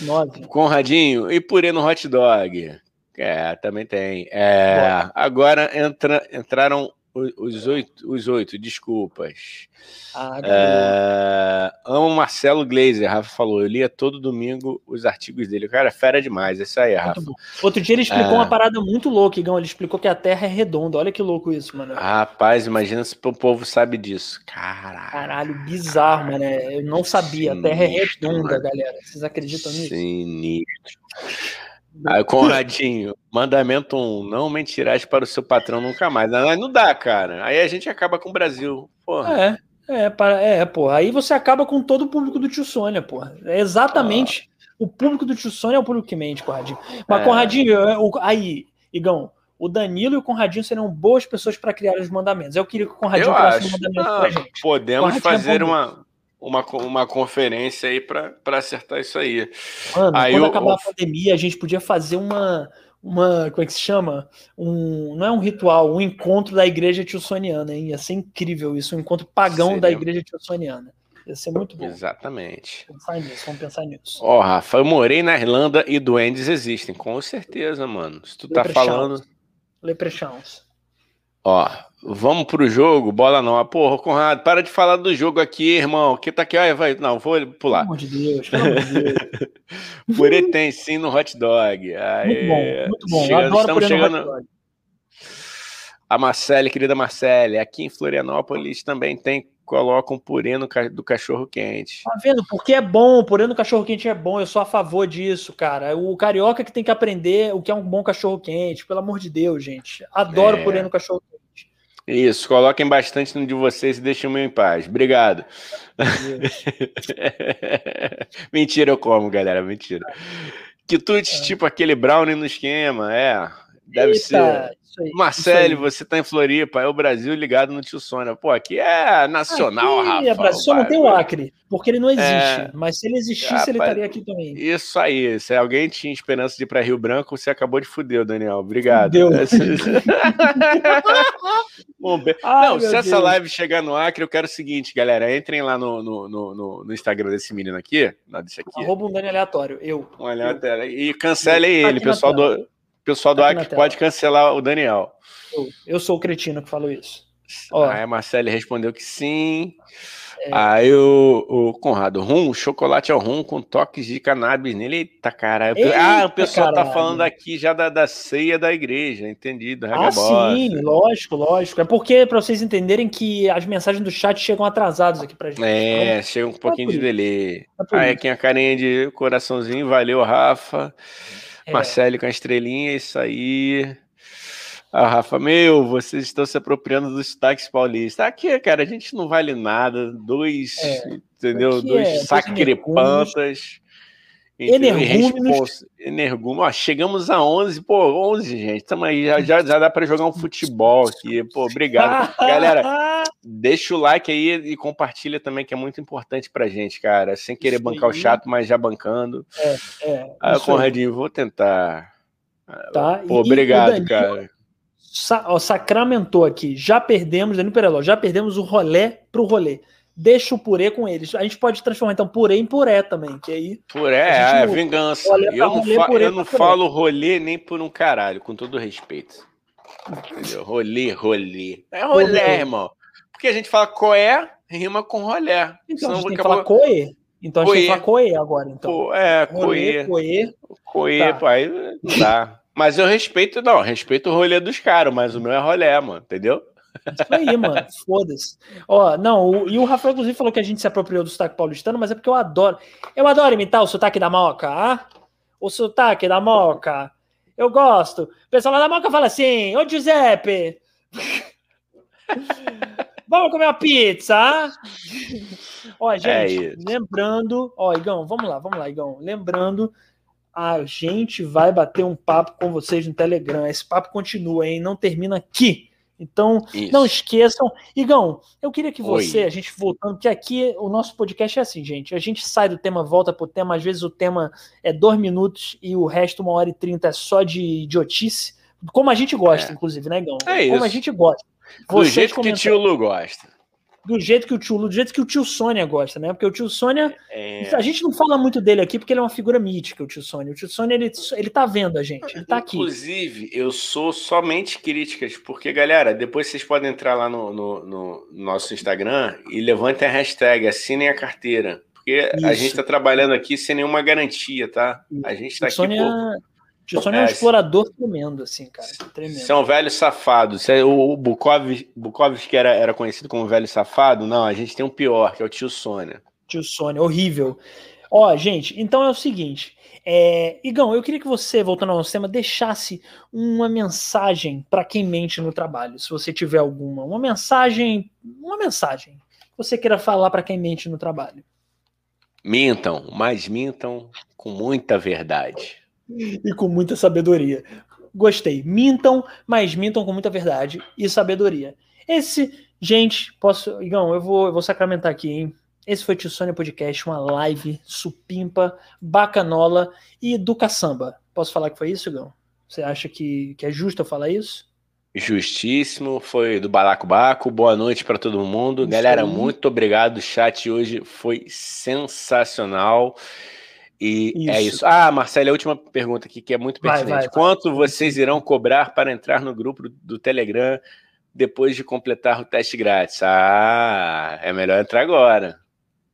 Nove. Conradinho, e purê no hot dog? É, também tem. É, agora entra, entraram os oito, os oito, desculpas. Ah, é, amo Marcelo Glazer, Rafa falou. Eu lia todo domingo os artigos dele. O cara é fera demais, é isso aí, Rafa. Outro dia ele explicou é... uma parada muito louca, Igão. Ele explicou que a Terra é redonda. Olha que louco isso, mano. Rapaz, imagina se o povo sabe disso. Caralho. Caralho, bizarro, mano. Eu não sabia. Sinistro, a Terra é redonda, galera. Vocês acreditam nisso? Sinistro. Aí, Conradinho, mandamento 1, um, não mentirás para o seu patrão nunca mais. Não, não dá, cara. Aí a gente acaba com o Brasil. Porra. É, é, para, é, porra. Aí você acaba com todo o público do tio Sônia, porra. É exatamente. Ah. O público do tio Sônia é o público que mente, Conradinho. Mas, é. Conradinho, o, aí, Igão, o Danilo e o Conradinho seriam boas pessoas para criar os mandamentos. Eu queria que o Conradinho criasse os mandamentos ah, pra gente. Podemos é fazer é uma uma, uma conferência aí para acertar isso aí. Mano, aí quando eu, acabar eu... a pandemia, a gente podia fazer uma, uma. Como é que se chama? Um, não é um ritual, um encontro da igreja tiossoniana, hein? Ia ser incrível isso, um encontro pagão Seria... da igreja tiossoniana. Ia ser muito bom. Exatamente. Pensar nisso, vamos pensar nisso. Ó, oh, Rafa, eu morei na Irlanda e duendes existem, com certeza, mano. Se tu tá falando. Leprechauns. Ó, vamos pro jogo, bola não. Ah, porra, Conrado, para de falar do jogo aqui, irmão. Que tá aqui, ó, vai. Não, vou pular. Pelo amor de Deus, pelo amor de Deus. purê tem sim no hot dog. Aí, muito bom, muito bom. Chegando, adoro estamos chegando. A Marcele, querida Marcele, aqui em Florianópolis também tem colocam purê no, do cachorro quente. Tá vendo? Porque é bom, o purê no cachorro quente é bom, eu sou a favor disso, cara. O carioca que tem que aprender o que é um bom cachorro quente, pelo amor de Deus, gente. Adoro é. purê no cachorro quente. Isso, coloquem bastante no de vocês e deixem o meu em paz. Obrigado. mentira, eu como, galera, mentira. Quitutes, é. tipo aquele brownie no esquema, é. Deve Eita, ser. Marcelo, você tá em Floripa, é o Brasil ligado no tio Sônia. Pô, aqui é nacional, aqui Rafa. É Brasil, só não tem o Acre, porque ele não existe. É... Mas se ele existisse, ele estaria aqui também. Isso aí. Se alguém tinha esperança de ir para Rio Branco, você acabou de fuder, Daniel. Obrigado. Deu. Bom, Ai, não, se Deus. essa live chegar no Acre, eu quero o seguinte, galera. Entrem lá no, no, no, no Instagram desse menino aqui. Não, desse aqui. Arroba um Dani aleatório. Eu. Um aleatório. E cancele ele, pessoal do pessoal do tá pode cancelar o Daniel. Eu, eu, sou o cretino que falou isso. Ó. Aí a Marcele respondeu que sim. É. Aí o, o Conrado, rum, chocolate ao rum com toques de cannabis nele. Eita, cara. Eita, ah, o pessoal caralho. tá falando aqui já da, da ceia da igreja, entendido? Ah, sim, lógico, lógico. É porque, para vocês entenderem que as mensagens do chat chegam atrasadas aqui pra gente. É, então, chega um pouquinho de delay. É aí aqui a carinha de coraçãozinho, valeu, Rafa. É. Marcelo com a estrelinha, isso aí. Ah, Rafa, meu, vocês estão se apropriando dos destaques paulistas. Aqui, cara, a gente não vale nada. Dois, é, entendeu? Dois é, sacripantas. Energúmenos. Energúmenos. Ó, chegamos a 11. Pô, 11, gente. Estamos aí. Já, já, já dá para jogar um futebol aqui. Pô, obrigado. Galera, deixa o like aí e compartilha também, que é muito importante pra gente, cara. Sem querer isso bancar aí. o chato, mas já bancando. É, é. Ah, Conradinho, vou tentar. Tá. Pô, e, obrigado, e cara. Sa ó, sacramentou aqui. Já perdemos, Danilo Pereló, já perdemos o rolé pro rolê deixa o purê com eles. A gente pode transformar então purê em puré também, que aí. Puré é, vingança. Eu não, fa eu não falo rolê nem por um caralho, com todo respeito. Entendeu? Rolê, rolê. É rolê, rolê. irmão. Porque a gente fala coé, rima com rolé. Então Senão a gente tem que falar coé. Então a gente tem que falar coé agora, então. Co é, coé. Coé. Coé, tá. aí não dá. Mas eu respeito, não, respeito o rolê dos caras, mas o meu é rolé, mano, entendeu? Isso aí, mano. Foda-se. Ó, não, o, e o Rafael, inclusive, falou que a gente se apropriou do sotaque paulistano, mas é porque eu adoro. Eu adoro imitar o sotaque da Moca, ah? O sotaque da Moca. Eu gosto. O pessoal lá da Moca fala assim: Ô Giuseppe, vamos comer uma pizza, ah? Ó, é gente, é lembrando, ó, Igão, vamos lá, vamos lá, Igão. Lembrando, a gente vai bater um papo com vocês no Telegram. Esse papo continua, hein? Não termina aqui. Então, Isso. não esqueçam. Igão, eu queria que você, Oi. a gente voltando, que aqui o nosso podcast é assim, gente. A gente sai do tema, volta pro tema. Às vezes o tema é dois minutos e o resto, uma hora e trinta, é só de idiotice. Como a gente gosta, é. inclusive, né, Igão? É Como a gente gosta. Do jeito que o tio Lu gosta do jeito que o tio do jeito que o tio Sônia gosta, né? Porque o tio Sônia, é... a gente não fala muito dele aqui porque ele é uma figura mítica, o tio Sônia. O tio Sônia, ele, ele tá vendo a gente, ele tá aqui. Inclusive, eu sou somente críticas, porque, galera, depois vocês podem entrar lá no, no, no nosso Instagram e levantem a hashtag, assinem a carteira. Porque Isso. a gente tá trabalhando aqui sem nenhuma garantia, tá? A gente tá aqui. Sônia... Por Tio Sônia é um explorador tremendo, assim, cara. Tremendo. Você é um velho safado. É, o Bukov, que era, era conhecido como velho safado, não, a gente tem um pior, que é o tio Sônia. Tio Sônia, horrível. Ó, gente, então é o seguinte. É, Igão, eu queria que você, voltando ao nosso tema, deixasse uma mensagem para quem mente no trabalho, se você tiver alguma. Uma mensagem, uma mensagem que você queira falar para quem mente no trabalho. Mintam, mas mintam com muita verdade e com muita sabedoria. Gostei. Mintam, mas mintam com muita verdade e sabedoria. Esse, gente, posso. Igão, eu vou, eu vou sacramentar aqui, hein? Esse foi o Sônia Podcast, uma live supimpa, bacanola e do caçamba. Posso falar que foi isso, Igão? Você acha que, que é justo eu falar isso? Justíssimo, foi do Balacobaco. Boa noite para todo mundo. Isso Galera, aí. muito obrigado. O chat hoje foi sensacional. E isso. é isso. Ah, Marcelo, a última pergunta aqui que é muito pertinente. Vai, vai, Quanto vai. vocês irão cobrar para entrar no grupo do Telegram depois de completar o teste grátis? Ah, é melhor entrar agora.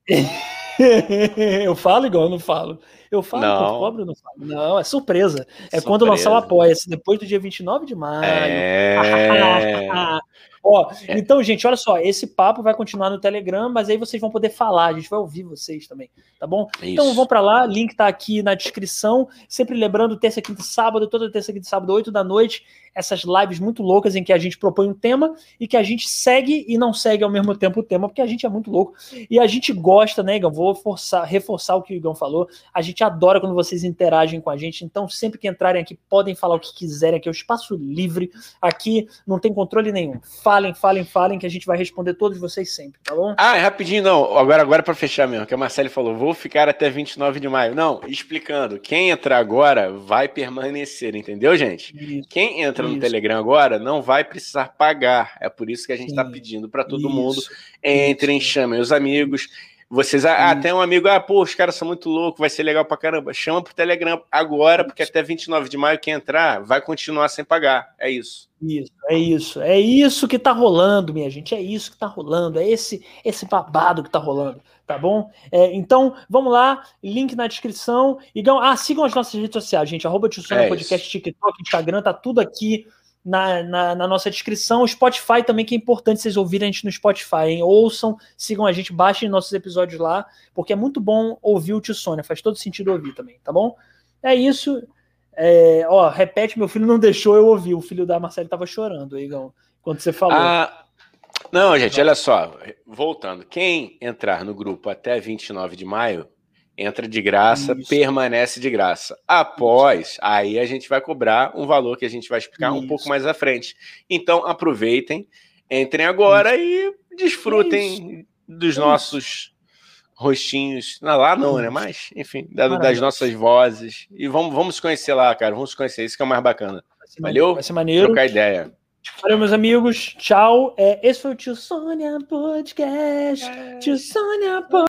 eu falo igual eu não falo. Eu falo não. cobro, não falo. Não, é surpresa. É surpresa. quando lançar o Apoia-se, depois do dia 29 de maio. É... Ó, é. então, gente, olha só, esse papo vai continuar no Telegram, mas aí vocês vão poder falar, a gente vai ouvir vocês também, tá bom? Então, Isso. Então vão para lá, link tá aqui na descrição. Sempre lembrando, terça, quinta e sábado, toda terça, quinta e sábado, 8 da noite, essas lives muito loucas em que a gente propõe um tema e que a gente segue e não segue ao mesmo tempo o tema, porque a gente é muito louco. E a gente gosta, né, Igão? Vou forçar, reforçar o que o Igão falou. A gente adora quando vocês interagem com a gente. Então, sempre que entrarem aqui, podem falar o que quiserem aqui. É o espaço livre. Aqui não tem controle nenhum. Falem, falem, falem, que a gente vai responder todos vocês sempre, tá bom? Ah, é rapidinho, não. Agora, agora para fechar mesmo, que a Marcele falou, vou ficar até 29 de maio. Não, explicando. Quem entrar agora vai permanecer, entendeu, gente? Isso, Quem entra isso. no Telegram agora não vai precisar pagar. É por isso que a gente está pedindo para todo isso, mundo. Entrem, chamem os amigos. Vocês, ah, tem um amigo, ah, pô, os caras são muito loucos, vai ser legal pra caramba. Chama pro Telegram agora, porque até 29 de maio, quem entrar vai continuar sem pagar. É isso. Isso, é isso. É isso que tá rolando, minha gente. É isso que tá rolando. É esse esse babado que tá rolando, tá bom? É, então, vamos lá. Link na descrição. E, ah, sigam as nossas redes sociais, gente. Arroba é Podcast, TikTok, Instagram, tá tudo aqui na, na, na, nossa descrição. O Spotify também, que é importante vocês ouvirem a gente no Spotify, hein? Ouçam, sigam a gente, baixem nossos episódios lá, porque é muito bom ouvir o tio Sônia, faz todo sentido ouvir também, tá bom? É isso. É, ó, repete, meu filho não deixou eu ouvir. O filho da Marcela tava chorando, Igão, quando você falou. Ah, não, gente, olha só. Voltando. Quem entrar no grupo até 29 de maio entra de graça, Isso. permanece de graça. Após, Isso. aí a gente vai cobrar um valor que a gente vai explicar Isso. um pouco mais à frente. Então, aproveitem, entrem agora e desfrutem dos nossos rostinhos. Não, lá não, né? Mas, enfim, das nossas vozes. E vamos, vamos conhecer lá, cara. Vamos conhecer. Isso que é o mais bacana. Valeu? Vai ser maneiro. Trocar ideia. Valeu, meus amigos. Tchau. É, esse foi o Tio Sônia Podcast. É. Tio Sônia Podcast.